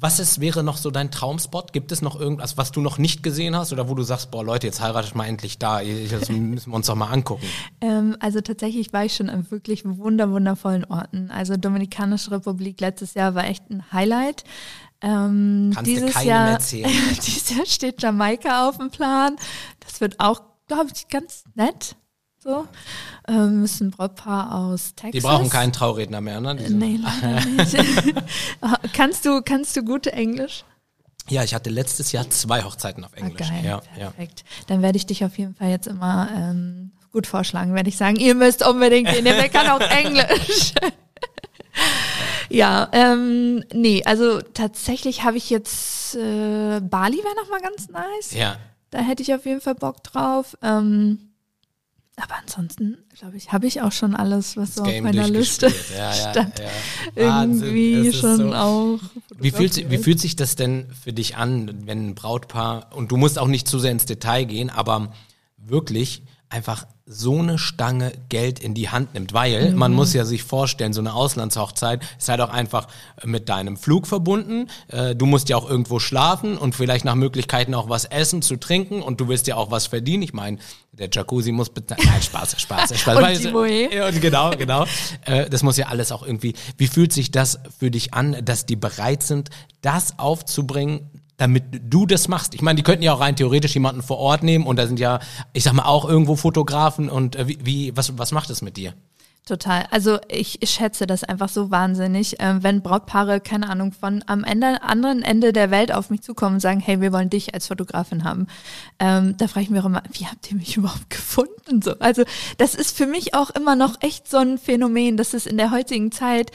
Was ist, wäre noch so dein Traumspot? Gibt es noch irgendwas, was du noch nicht gesehen hast oder wo du sagst, boah Leute, jetzt heiratet mal endlich da, das müssen wir uns doch mal angucken. Ähm, also tatsächlich war ich schon an wirklich wunder wundervollen Orten. Also Dominikanische Republik letztes Jahr war echt ein Highlight. Ähm, Kannst du dieses keinem Jahr, erzählen. dieses Jahr steht Jamaika auf dem Plan. Das wird auch, glaube ich, ganz nett. So, ähm, ist ein Brautpaar aus Texas. Die brauchen keinen Trauredner mehr, ne? Diese- Nee, leider nicht. kannst du, kannst du gut Englisch? Ja, ich hatte letztes Jahr zwei Hochzeiten auf Ah, Englisch. geil, ja, ja. perfekt. Dann werde ich dich auf jeden Fall jetzt immer ähm, gut vorschlagen, werde ich sagen, ihr müsst unbedingt gehen, der kann auch Englisch. ja, ähm, nee, also tatsächlich habe ich jetzt äh, Bali wäre noch mal ganz nice. Ja. Da hätte ich auf jeden Fall Bock drauf. Ähm, aber ansonsten, glaube ich, habe ich auch schon alles, was so auf meiner Liste. Ja, ja, stand. ja. Irgendwie schon so- auch. Wie fühlt, wie fühlt sich das denn für dich an, wenn ein Brautpaar, und du musst auch nicht zu sehr ins Detail gehen, aber wirklich einfach so eine Stange Geld in die Hand nimmt, weil man muss ja sich vorstellen, so eine Auslandshochzeit ist halt auch einfach mit deinem Flug verbunden. Äh, du musst ja auch irgendwo schlafen und vielleicht nach Möglichkeiten auch was essen, zu trinken und du willst ja auch was verdienen. Ich meine, der Jacuzzi muss bezahlen. Nein, Spaß, Spaß, Spaß. Und die Moe. ja, genau, genau. Äh, das muss ja alles auch irgendwie. Wie fühlt sich das für dich an, dass die bereit sind, das aufzubringen, damit du das machst? Ich meine, die könnten ja auch rein theoretisch jemanden vor Ort nehmen und da sind ja, ich sag mal, auch irgendwo Fotografen und äh, wie, wie was, was macht das mit dir? Total. Also ich schätze das einfach so wahnsinnig, ähm, wenn Brautpaare, keine Ahnung, von am Ende, anderen Ende der Welt auf mich zukommen und sagen, hey, wir wollen dich als Fotografin haben. Ähm, da frage ich mich auch immer, wie habt ihr mich überhaupt gefunden? So, also das ist für mich auch immer noch echt so ein Phänomen, dass es in der heutigen Zeit,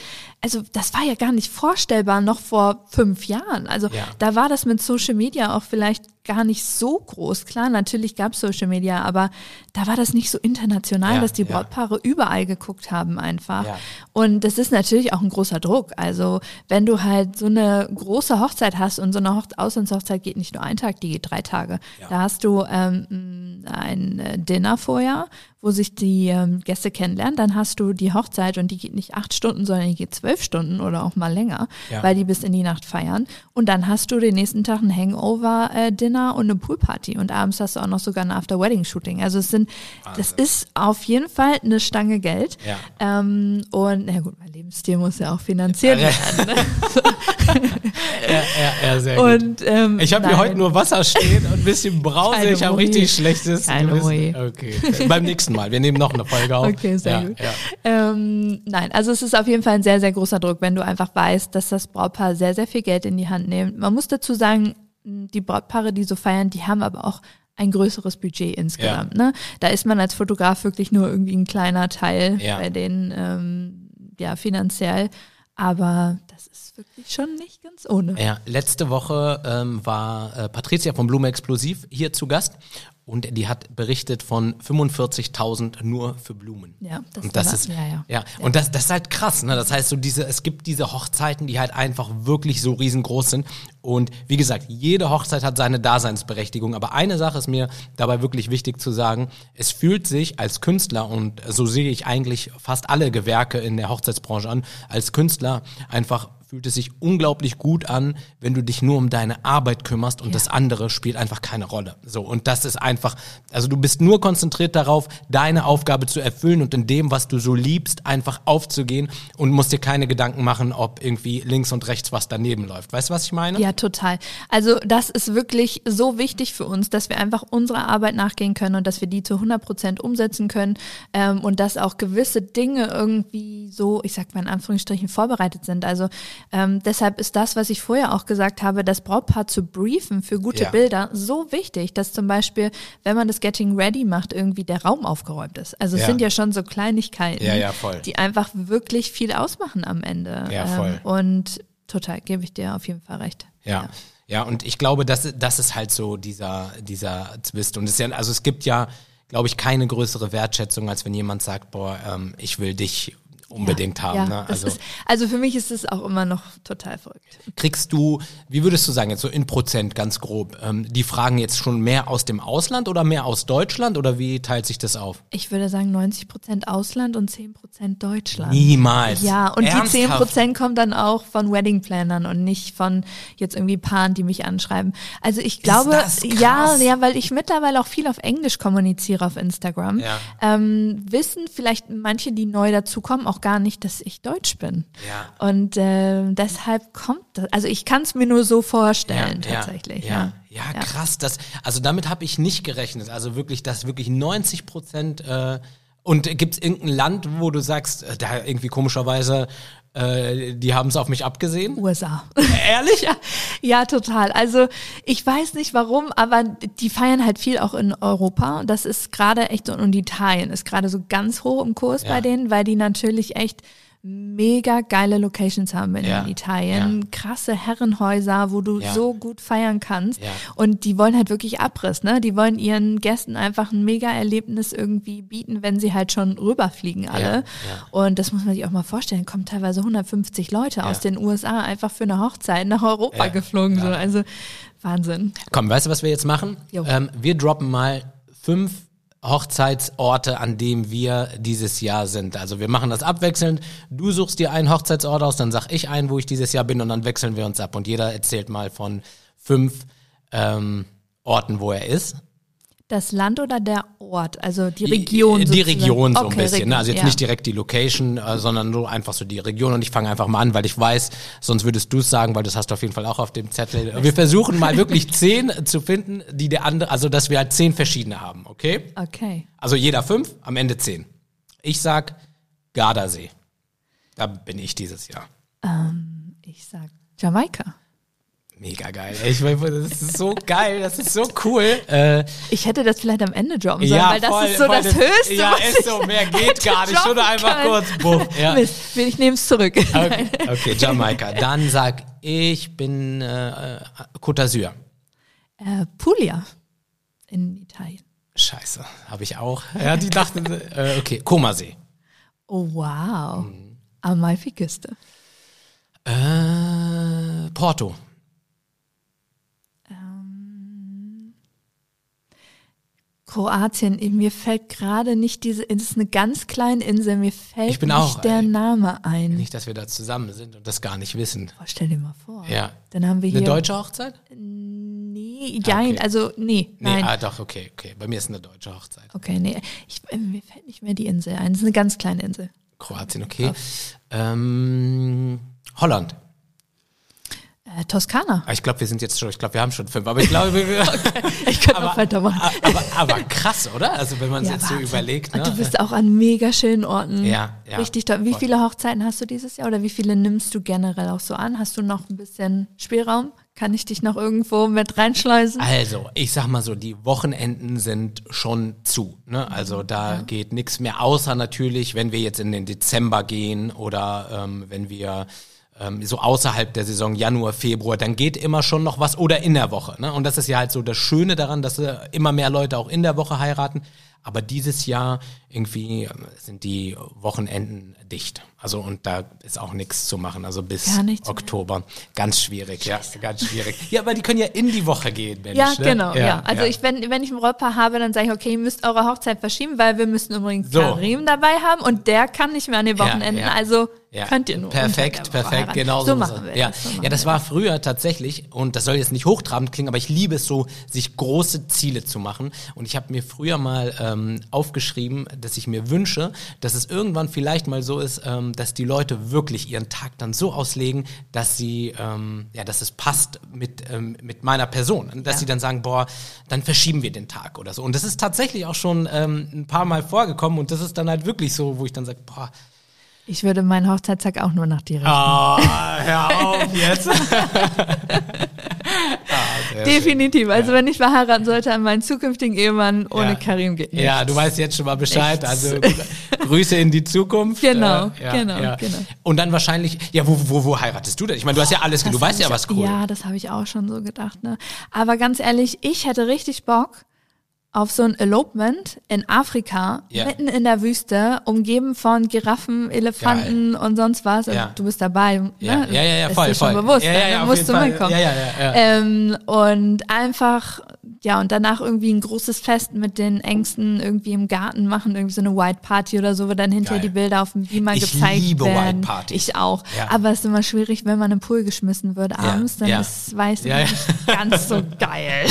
also das war ja gar nicht vorstellbar noch vor fünf Jahren. Also Ja. da war das mit Social Media auch vielleicht gar nicht so groß. Klar, natürlich gab es Social Media, aber da war das nicht so international, Ja, dass die ja. Brautpaare überall geguckt haben einfach. Ja. Und das ist natürlich auch ein großer Druck. Also wenn du halt so eine große Hochzeit hast und so eine Hoch Auslandshochzeit geht nicht nur ein Tag, die geht drei Tage. Da hast du ähm, ein äh, Dinner vorher, wo sich die ähm, Gäste kennenlernen. Dann hast du die Hochzeit und die geht nicht acht Stunden, sondern die geht zwölf Stunden oder auch mal länger, Ja. weil die bis in die Nacht feiern. Und dann hast du den nächsten Tag ein Hangover-Dinner und eine Poolparty und abends hast du auch noch sogar ein After-Wedding-Shooting. Also es sind, das ist auf jeden Fall eine Stange Geld. Ja. Ähm, und na gut, mein Lebensstil muss ja auch finanziert Ja. werden. Ne? Ja, ja, sehr gut. Und, ähm, Ich habe hier heute nur Wasser stehen und ein bisschen Brause. Ich habe richtig schlechtes Keine Gewissen. Okay. Beim nächsten Mal. Wir nehmen noch eine Folge auf. Okay, sehr ja, gut. Ja. Ähm, nein, also es ist auf jeden Fall ein sehr, sehr großer Druck, wenn du einfach weißt, dass das Brautpaar sehr, sehr viel Geld in die Hand nimmt. Man muss dazu sagen, die Brautpaare, die so feiern, die haben aber auch ein größeres Budget insgesamt. Ne? Da ist man als Fotograf wirklich nur irgendwie ein kleiner Teil Ja. bei denen, ähm, ja, finanziell. Aber das ist wirklich schon nicht ganz ohne. Ja, letzte Woche ähm, war äh, Patricia von Blume Explosiv hier zu Gast und die hat berichtet von 45.000 nur für Blumen. Ja, das und das ist ja, ja. ja und das das ist halt krass, ne? Das heißt so diese es gibt diese Hochzeiten, die halt einfach wirklich so riesengroß sind und wie gesagt, jede Hochzeit hat seine Daseinsberechtigung, aber eine Sache ist mir dabei wirklich wichtig zu sagen, es fühlt sich als Künstler und so sehe ich eigentlich fast alle Gewerke in der Hochzeitsbranche an, als Künstler einfach fühlt es sich unglaublich gut an, wenn du dich nur um deine Arbeit kümmerst und Ja. das andere spielt einfach keine Rolle. So und das ist einfach, also du bist nur konzentriert darauf, deine Aufgabe zu erfüllen und in dem, was du so liebst, einfach aufzugehen und musst dir keine Gedanken machen, ob irgendwie links und rechts was daneben läuft. Weißt du, was ich meine? Ja, total. Also das ist wirklich so wichtig für uns, dass wir einfach unserer Arbeit nachgehen können und dass wir die zu 100 Prozent umsetzen können ähm, und dass auch gewisse Dinge irgendwie so, ich sag mal in Anführungsstrichen, vorbereitet sind. Also ähm, deshalb ist das, was ich vorher auch gesagt habe, das Brautpaar zu briefen für gute Ja. Bilder so wichtig, dass zum Beispiel, wenn man das Getting Ready macht, irgendwie der Raum aufgeräumt ist. Also es Ja. sind ja schon so Kleinigkeiten, Ja, die einfach wirklich viel ausmachen am Ende. Ja, voll. Ähm, und total, gebe ich dir auf jeden Fall recht. Ja. Ja, und ich glaube, das, das ist halt so dieser, dieser Zwist. Und es ist ja, also es gibt ja, glaube ich, keine größere Wertschätzung, als wenn jemand sagt, boah, ähm, ich will dich unbedingt haben. Ja, ne? Also ist, also für mich ist es auch immer noch total verrückt. kriegst du, wie würdest du sagen, jetzt so in Prozent ganz grob, ähm, die Fragen jetzt schon mehr aus dem Ausland oder mehr aus Deutschland oder wie teilt sich das auf? Ich würde sagen 90 Prozent Ausland und 10 Prozent Deutschland. Niemals. Ja, und die 10 Ernsthaft? Prozent kommen dann auch von Weddingplannern und nicht von jetzt irgendwie Paaren, die mich anschreiben. Also ich glaube, ja, ja, weil ich mittlerweile auch viel auf Englisch kommuniziere auf Instagram, Ja. ähm, wissen vielleicht manche, die neu dazukommen, auch gar nicht, dass ich Deutsch bin. Ja. Und äh, deshalb kommt das, also ich kann es mir nur so vorstellen tatsächlich. Ja, ja, ja, krass. Das, also damit habe ich nicht gerechnet. Also wirklich, dass wirklich 90 Prozent äh, und gibt es irgendein Land, wo du sagst, äh, da irgendwie komischerweise, äh, die haben es auf mich abgesehen? USA. Ehrlich? ja, ja, total. Also ich weiß nicht warum, aber die feiern halt viel auch in Europa. Das ist gerade echt, und Italien ist gerade so ganz hoch im Kurs Ja. bei denen, weil die natürlich echt mega geile Locations haben in Ja, Italien. Krasse Herrenhäuser, wo du Ja. so gut feiern kannst. Ja. Und die wollen halt wirklich Abriss, ne? Die wollen ihren Gästen einfach ein mega Erlebnis irgendwie bieten, wenn sie halt schon rüberfliegen alle. ja. Und das muss man sich auch mal vorstellen. Kommen teilweise 150 Leute aus Ja. den USA einfach für eine Hochzeit nach Europa Ja. geflogen. So. Ja. Also Wahnsinn. Komm, weißt du, was wir jetzt machen? Ähm, wir droppen mal fünf Hochzeitsorte, an dem wir dieses Jahr sind. Also wir machen das abwechselnd. Du suchst dir einen Hochzeitsort aus, dann sag ich einen, wo ich dieses Jahr bin und dann wechseln wir uns ab. Und jeder erzählt mal von fünf ähm, Orten, wo er ist. Das Land oder der Ort, also die Region. Die sozusagen. Region so ein Okay, bisschen. Region, Ne? Also jetzt ja. nicht direkt die Location, äh, sondern nur einfach so die Region. Und ich fange einfach mal an, weil ich weiß, sonst würdest du es sagen, weil das hast du auf jeden Fall auch auf dem Zettel. Wir versuchen mal wirklich zehn zu finden, die der andere, also dass wir halt zehn verschiedene haben, okay? Okay. Also jeder fünf, am Ende zehn. Ich sag Gardasee. Da bin ich dieses Jahr. Ich sag Jamaika. Mega geil. Ich, das ist so geil, das ist so cool. Äh, Ich hätte das vielleicht am Ende droppen sollen, ja, weil das voll, ist so voll das Höchste, Ja, ist so, mehr geht gar nicht. Schon einfach kann. kurz, buff. Ja. Mist, ich nehme es zurück. Okay, okay, Jamaika. Dann sag ich bin äh, Côte d'Azur. äh, Puglia in Italien. Scheiße, habe ich auch. Ja, die dachten, äh, okay, Komasee. Oh, wow. Mhm. Amalfiküste. Äh, Porto. Kroatien, mir fällt gerade nicht diese, es ist eine ganz kleine Insel, mir fällt Ich bin nicht auch, der. Name ein. Nicht, dass wir da zusammen sind und das gar nicht wissen. Boah, stell dir mal vor. Ja. Dann haben wir Eine hier. deutsche Hochzeit? Nee, nein, Okay. also nee, Nee, nein. ah, doch, okay, okay. Bei mir ist eine deutsche Hochzeit. Okay, nee. Ich, äh, mir fällt nicht mehr die Insel ein. Es ist eine ganz kleine Insel. Kroatien, okay. Ähm, Holland. Äh, Toskana. Ah, Ich glaube, wir sind jetzt schon, ich glaube, wir haben schon fünf, aber ich glaube, wir, Ich könnte noch weitermachen. aber, aber krass, oder? Also wenn man es Ja, jetzt so Wahnsinn. überlegt. Und Ne? du bist auch an mega schönen Orten. Ja, ja. Richtig toll. Wie viele Hochzeiten hast du dieses Jahr oder wie viele nimmst du generell auch so an? Hast du noch ein bisschen Spielraum? Kann ich dich noch irgendwo mit reinschleusen? Also, ich sag mal so, die Wochenenden sind schon zu. Ne? Also da geht nichts mehr, außer natürlich, wenn wir jetzt in den Dezember gehen oder ähm, wenn wir ähm, so außerhalb der Saison Januar, Februar, dann geht immer schon noch was oder in der Woche. Ne? Und das ist ja halt so das Schöne daran, dass äh, immer mehr Leute auch in der Woche heiraten. Aber dieses Jahr irgendwie ähm, sind die Wochenenden dicht. Also und da ist auch nichts zu machen. Also bis nichts mehr. Oktober. Ganz schwierig, ja, ganz schwierig. Ja, aber die können ja in die Woche gehen, Mensch. Ja, ne? genau, ja. Also ja. ich, wenn, wenn ich ein Brautpaar habe, dann sage ich, okay, ihr müsst eure Hochzeit verschieben, weil wir müssen übrigens So. Karim dabei haben und der kann nicht mehr an den Ja, Wochenenden, ja. also Ja. könnt ihr nur. Perfekt, perfekt, genau so machen wir ja. das. So machen ja, das war früher tatsächlich, und das soll jetzt nicht hochtrabend klingen, aber ich liebe es so, sich große Ziele zu machen. Und ich habe mir früher mal ähm, aufgeschrieben, dass ich mir wünsche, dass es irgendwann vielleicht mal so ist, ähm, dass die Leute wirklich ihren Tag dann so auslegen, dass sie, ähm, ja, dass es passt mit, ähm, mit meiner Person. Dass Ja. sie dann sagen, boah, dann verschieben wir den Tag oder so. Und das ist tatsächlich auch schon ähm, ein paar Mal vorgekommen und das ist dann halt wirklich so, wo ich dann sage, boah, Ich würde meinen Hochzeitstag auch nur nach dir richten. Ah, hör auf jetzt. Definitiv. Also wenn ich verheiraten sollte an meinen zukünftigen Ehemann, ohne Ja. Karim geht nicht. Ja, du weißt jetzt schon mal Bescheid. Nichts. Also Grüße in die Zukunft. Genau, Äh, ja, genau, ja. genau. Und dann wahrscheinlich, ja, wo, wo, wo heiratest du denn? Ich meine, du hast ja alles, du Das weißt hab ja, ich- was cool. Ja, das habe ich auch schon so gedacht. Ne? Aber ganz ehrlich, ich hätte richtig Bock auf so ein Elopement in Afrika, Ja. mitten in der Wüste, umgeben von Giraffen, Elefanten und sonst was. Also Ja. Du bist dabei. Ne? Ja, ja, ja, ja, Ist voll, schon voll. bewusst, Ja, ne? ja, ja, musst du mitkommen. Ja, ja, ja. Ähm, und einfach, ja, und danach irgendwie ein großes Fest mit den Ängsten irgendwie im Garten machen, irgendwie so eine White Party oder so, wo dann hinterher Geil. die Bilder auf dem Beamer Ich gezeigt liebe White. Partys. Ich auch. Aber es ist immer schwierig, wenn man im Pool geschmissen wird abends, dann ist weiß nicht ganz so geil.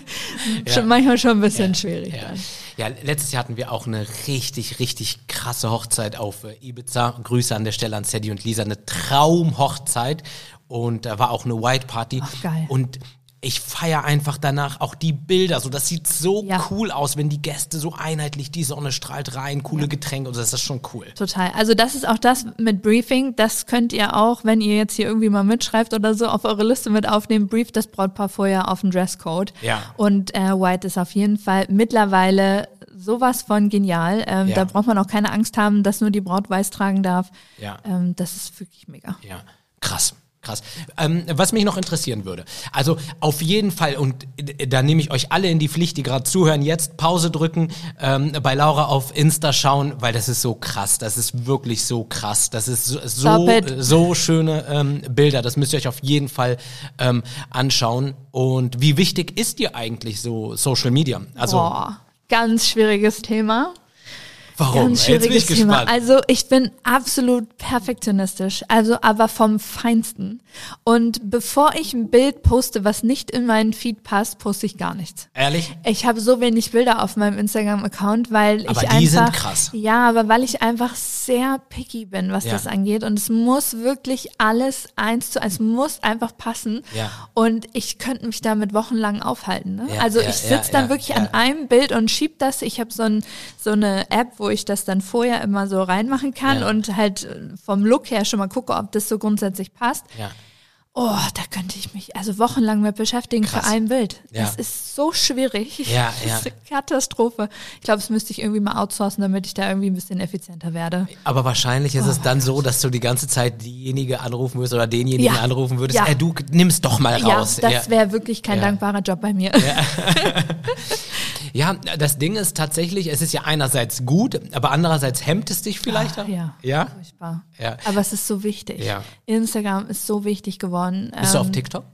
schon manchmal schon ein bisschen schwierig. Ja. dann. ja, letztes Jahr hatten wir auch eine richtig, richtig krasse Hochzeit auf äh, Ibiza. Grüße an der Stelle an Sadie und Lisa. Eine Traumhochzeit. Und da war auch eine White Party. Ach, geil. Und ich feiere einfach danach auch die Bilder. So, das sieht so Ja. cool aus, wenn die Gäste so einheitlich, die Sonne strahlt rein, coole Getränke und so. Das ist schon cool. Total. Also das ist auch das mit Briefing. Das könnt ihr auch, wenn ihr jetzt hier irgendwie mal mitschreibt oder so, auf eure Liste mit aufnehmen. Brief das Brautpaar vorher auf den Dresscode. Ja. Und äh, White ist auf jeden Fall mittlerweile sowas von genial. Ähm, Ja. Da braucht man auch keine Angst haben, dass nur die Braut weiß tragen darf. Ja. Ähm, das ist wirklich mega. Ja, krass. Krass. Ähm, was mich noch interessieren würde, also auf jeden Fall, und äh, da nehme ich euch alle in die Pflicht, die gerade zuhören, jetzt Pause drücken, ähm, bei Laura auf Insta schauen, weil das ist so krass, das ist wirklich so krass, das ist so, so, so schöne ähm, Bilder, das müsst ihr euch auf jeden Fall ähm, anschauen. Und wie wichtig ist dir eigentlich so Social Media? Also, Boah, ganz schwieriges Thema. Warum? Ganz Jetzt bin schwieriges ich Thema. gespannt. Also ich bin absolut perfektionistisch, also aber vom Feinsten. Und bevor ich ein Bild poste, was nicht in meinen Feed passt, poste ich gar nichts. Ehrlich? Ich habe so wenig Bilder auf meinem Instagram-Account, weil Aber ich die sind einfach krass. ja, aber weil ich einfach sehr picky bin, was Ja. das angeht und es muss wirklich alles eins zu eins muss einfach passen Ja. und ich könnte mich damit wochenlang aufhalten. Ne? Ja, also ich sitze dann wirklich an einem Bild und schieb das. Ich habe so, ein, so eine App, wo ich das dann vorher immer so reinmachen kann Ja. und halt äh, vom Look her schon mal gucke, ob das so grundsätzlich passt. Ja. Oh, da könnte ich mich also wochenlang mit beschäftigen Krass. für ein Bild. Ja. Das ist so schwierig. Ja, das ja. ist eine Katastrophe. Ich glaube, das müsste ich irgendwie mal outsourcen, damit ich da irgendwie ein bisschen effizienter werde. Aber wahrscheinlich ist es dann so, dass du die ganze Zeit diejenige anrufen würdest oder denjenigen Ja. anrufen würdest. Ja. Ey, du nimmst doch mal raus. Ja, das wäre wirklich kein Ja. dankbarer Job bei mir. Ja, das Ding ist tatsächlich, es ist ja einerseits gut, aber andererseits hemmt es dich vielleicht Ah, auch. ja. Ja? Furchtbar. Ja. Aber es ist so wichtig. Ja. Instagram ist so wichtig geworden. Bist du auf Ähm, TikTok?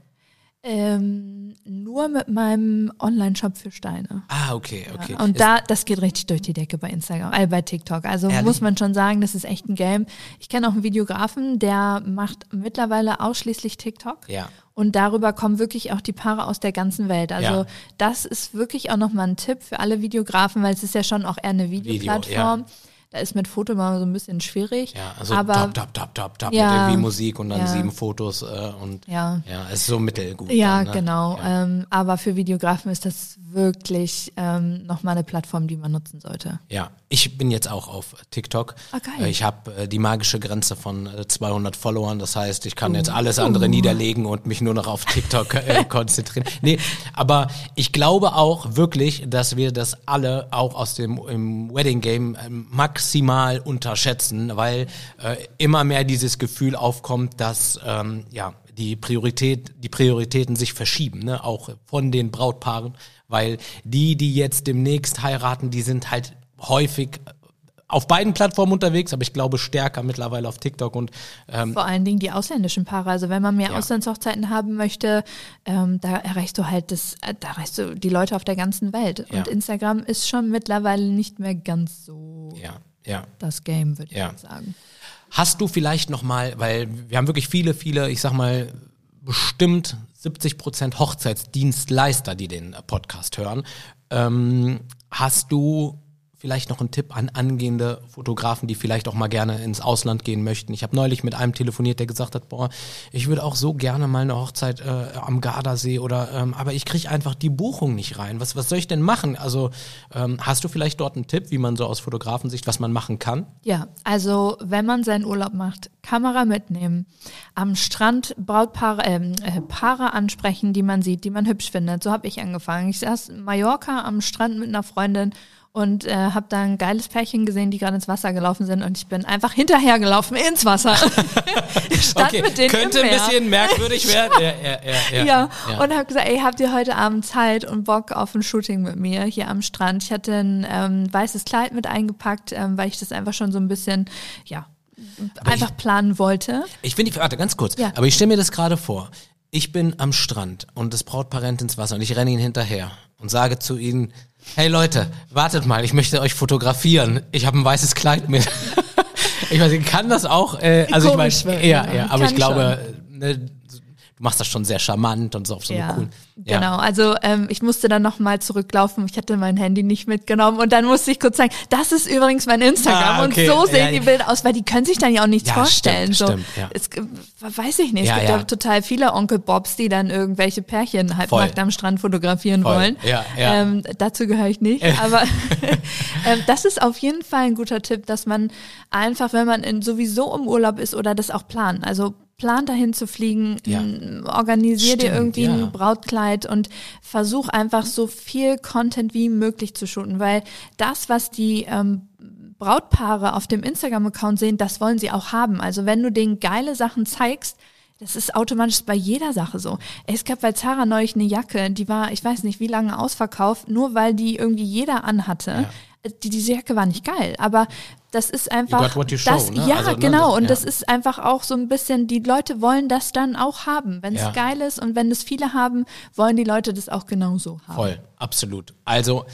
Ähm, nur mit meinem Online-Shop für Steine. Ah, okay, okay. Und Ist- da, das geht richtig durch die Decke bei Instagram, äh, bei TikTok. Also Ehrlich? muss man schon sagen, das ist echt ein Game. Ich kenne auch einen Videografen, der macht mittlerweile ausschließlich TikTok. Ja. Und darüber kommen wirklich auch die Paare aus der ganzen Welt. Also Ja. das ist wirklich auch nochmal ein Tipp für alle Videografen, weil es ist ja schon auch eher eine Videoplattform. Da ist mit Foto mal so ein bisschen schwierig. Ja, also aber top, top, top, top, top Ja. mit irgendwie Musik und dann Ja. sieben Fotos äh, und Ja. ja, es ist so mittelgut. Ja, dann, ne? genau. Ja. Ähm, aber für Videografen ist das wirklich ähm, nochmal eine Plattform, die man nutzen sollte. Ja, ich bin jetzt auch auf TikTok. Ah, geil. Äh, Ich habe äh, die magische Grenze von äh, 200 Followern. Das heißt, ich kann Uh. jetzt alles andere niederlegen und mich nur noch auf TikTok äh, konzentrieren. Nee, aber ich glaube auch wirklich, dass wir das alle auch aus dem im Wedding Game äh, maximal unterschätzen, weil äh, immer mehr dieses Gefühl aufkommt, dass ähm, ja die Priorität, die Prioritäten sich verschieben, ne? auch von den Brautpaaren, weil die, die jetzt demnächst heiraten, die sind halt häufig auf beiden Plattformen unterwegs, aber ich glaube stärker mittlerweile auf TikTok und ähm, Vor allen Dingen die ausländischen Paare. Also wenn man mehr Ja. Auslandshochzeiten haben möchte, ähm, da erreichst du halt das, äh, da erreichst du die Leute auf der ganzen Welt. Ja. Und Instagram ist schon mittlerweile nicht mehr ganz so ja, ja. das Game, würde ich Ja. sagen. Hast du vielleicht noch mal, weil wir haben wirklich viele, viele, ich sag mal, bestimmt 70 Prozent Hochzeitsdienstleister, die den Podcast hören. Ähm, hast du vielleicht noch einen Tipp an angehende Fotografen, die vielleicht auch mal gerne ins Ausland gehen möchten? Ich habe neulich mit einem telefoniert, der gesagt hat, boah, ich würde auch so gerne mal eine Hochzeit äh, am Gardasee oder, ähm, aber ich kriege einfach die Buchung nicht rein. Was, was soll ich denn machen? Also ähm, hast du vielleicht dort einen Tipp, wie man so aus Fotografensicht, was man machen kann? Ja, also wenn man seinen Urlaub macht, Kamera mitnehmen, am Strand Brautpaare, ähm, äh, Paare ansprechen, die man sieht, die man hübsch findet. So habe ich angefangen. Ich saß in Mallorca am Strand mit einer Freundin und äh, habe da ein geiles Pärchen gesehen, die gerade ins Wasser gelaufen sind und ich bin einfach hinterhergelaufen ins Wasser. Stand mit denen könnte ein bisschen merkwürdig werden. Ja, ja, ja, ja. Und habe gesagt, ey, habt ihr heute Abend Zeit und Bock auf ein Shooting mit mir hier am Strand? Ich hatte ein ähm, weißes Kleid mit eingepackt, ähm, weil ich das einfach schon so ein bisschen, ja, einfach planen wollte. Ich finde, die- warte, ganz kurz. Ja. Aber ich stelle mir das gerade vor. Ich bin am Strand und das Brautpaar rennt ins Wasser und ich renne ihnen hinterher und sage zu ihnen, hey Leute, wartet mal, ich möchte euch fotografieren. Ich habe ein weißes Kleid mit. ich weiß, ich kann das auch, äh, also Komisch ich meine, ja, ja. aber ich glaube, ne, du machst das schon sehr charmant und so auf so eine cool. Ja. Genau, also ähm, ich musste dann nochmal zurücklaufen. Ich hatte mein Handy nicht mitgenommen und dann musste ich kurz sagen, das ist übrigens mein Instagram Ah, okay. und so sehen Ja, die ja. Bilder aus, weil die können sich dann ja auch nichts Ja, vorstellen. stimmt, so, stimmt, ja. es, weiß ich nicht. Ja, es gibt ja. ja total viele Onkel Bobs, die dann irgendwelche Pärchen halt nackt am Strand fotografieren Voll. wollen. Ja, ja. Ähm, dazu gehöre ich nicht, aber ähm, das ist auf jeden Fall ein guter Tipp, dass man einfach, wenn man in, sowieso im Urlaub ist oder das auch plant, also plant dahin zu fliegen, Ja. m, organisier dir irgendwie ja. ein Brautkleid und versuch einfach so viel Content wie möglich zu shooten, weil das, was die ähm, Brautpaare auf dem Instagram-Account sehen, das wollen sie auch haben. Also wenn du denen geile Sachen zeigst, das ist automatisch bei jeder Sache so. Es gab bei Zara neulich eine Jacke, die war, ich weiß nicht wie lange ausverkauft, nur weil die irgendwie jeder anhatte. Die, diese Jacke war nicht geil, aber das ist einfach, show, das, ne? ja Also, ne, genau, das- und ja. das ist einfach auch so ein bisschen, die Leute wollen das dann auch haben. Wenn es Ja. geil ist und wenn es viele haben, wollen die Leute das auch genauso haben. Voll, absolut. Also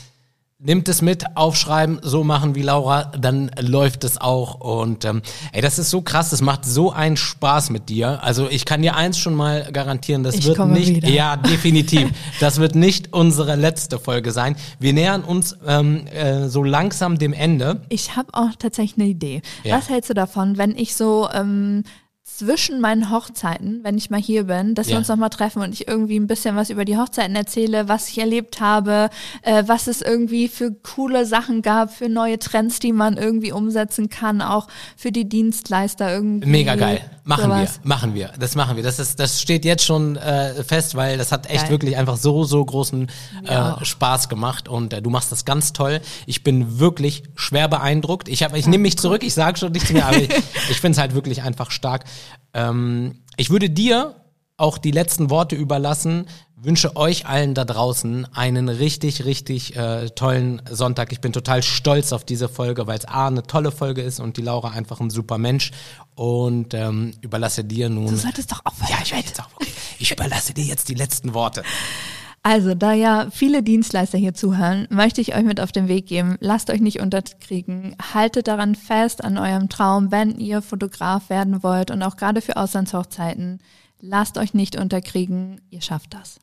nimmt es mit, aufschreiben, so machen wie Laura, dann läuft es auch. Und ähm, ey, das ist so krass, das macht so einen Spaß mit dir. Also ich kann dir eins schon mal garantieren, das Ich wird nicht, wieder. ja definitiv, das wird nicht unsere letzte Folge sein. Wir nähern uns ähm, äh, so langsam dem Ende. Ich habe auch tatsächlich eine Idee. Ja. Was hältst du davon, wenn ich so ähm, zwischen meinen Hochzeiten, wenn ich mal hier bin, dass Ja. wir uns nochmal treffen und ich irgendwie ein bisschen was über die Hochzeiten erzähle, was ich erlebt habe, äh, was es irgendwie für coole Sachen gab, für neue Trends, die man irgendwie umsetzen kann, auch für die Dienstleister irgendwie. Mega geil. Machen sowas. wir, machen wir. Das machen wir. Das ist, das steht jetzt schon äh, fest, weil das hat echt Geil. wirklich einfach so, so großen Ja. äh, Spaß gemacht und äh, du machst das ganz toll. Ich bin wirklich schwer beeindruckt. Ich habe, ich nehme mich zurück. Ich sage schon nichts mehr, aber ich, ich finde es halt wirklich einfach stark. Ähm, ich würde dir auch die letzten Worte überlassen. Wünsche euch allen da draußen einen richtig, richtig äh, tollen Sonntag. Ich bin total stolz auf diese Folge, weil es A, eine tolle Folge ist und die Laura einfach ein super Mensch. Und ähm, überlasse dir nun. Du solltest doch aufhören. ja, ich, will jetzt auch, ich überlasse dir jetzt die letzten Worte. Also, da ja viele Dienstleister hier zuhören, möchte ich euch mit auf den Weg geben. Lasst euch nicht unterkriegen. Haltet daran fest an eurem Traum, wenn ihr Fotograf werden wollt und auch gerade für Auslandshochzeiten. Lasst euch nicht unterkriegen. Ihr schafft das.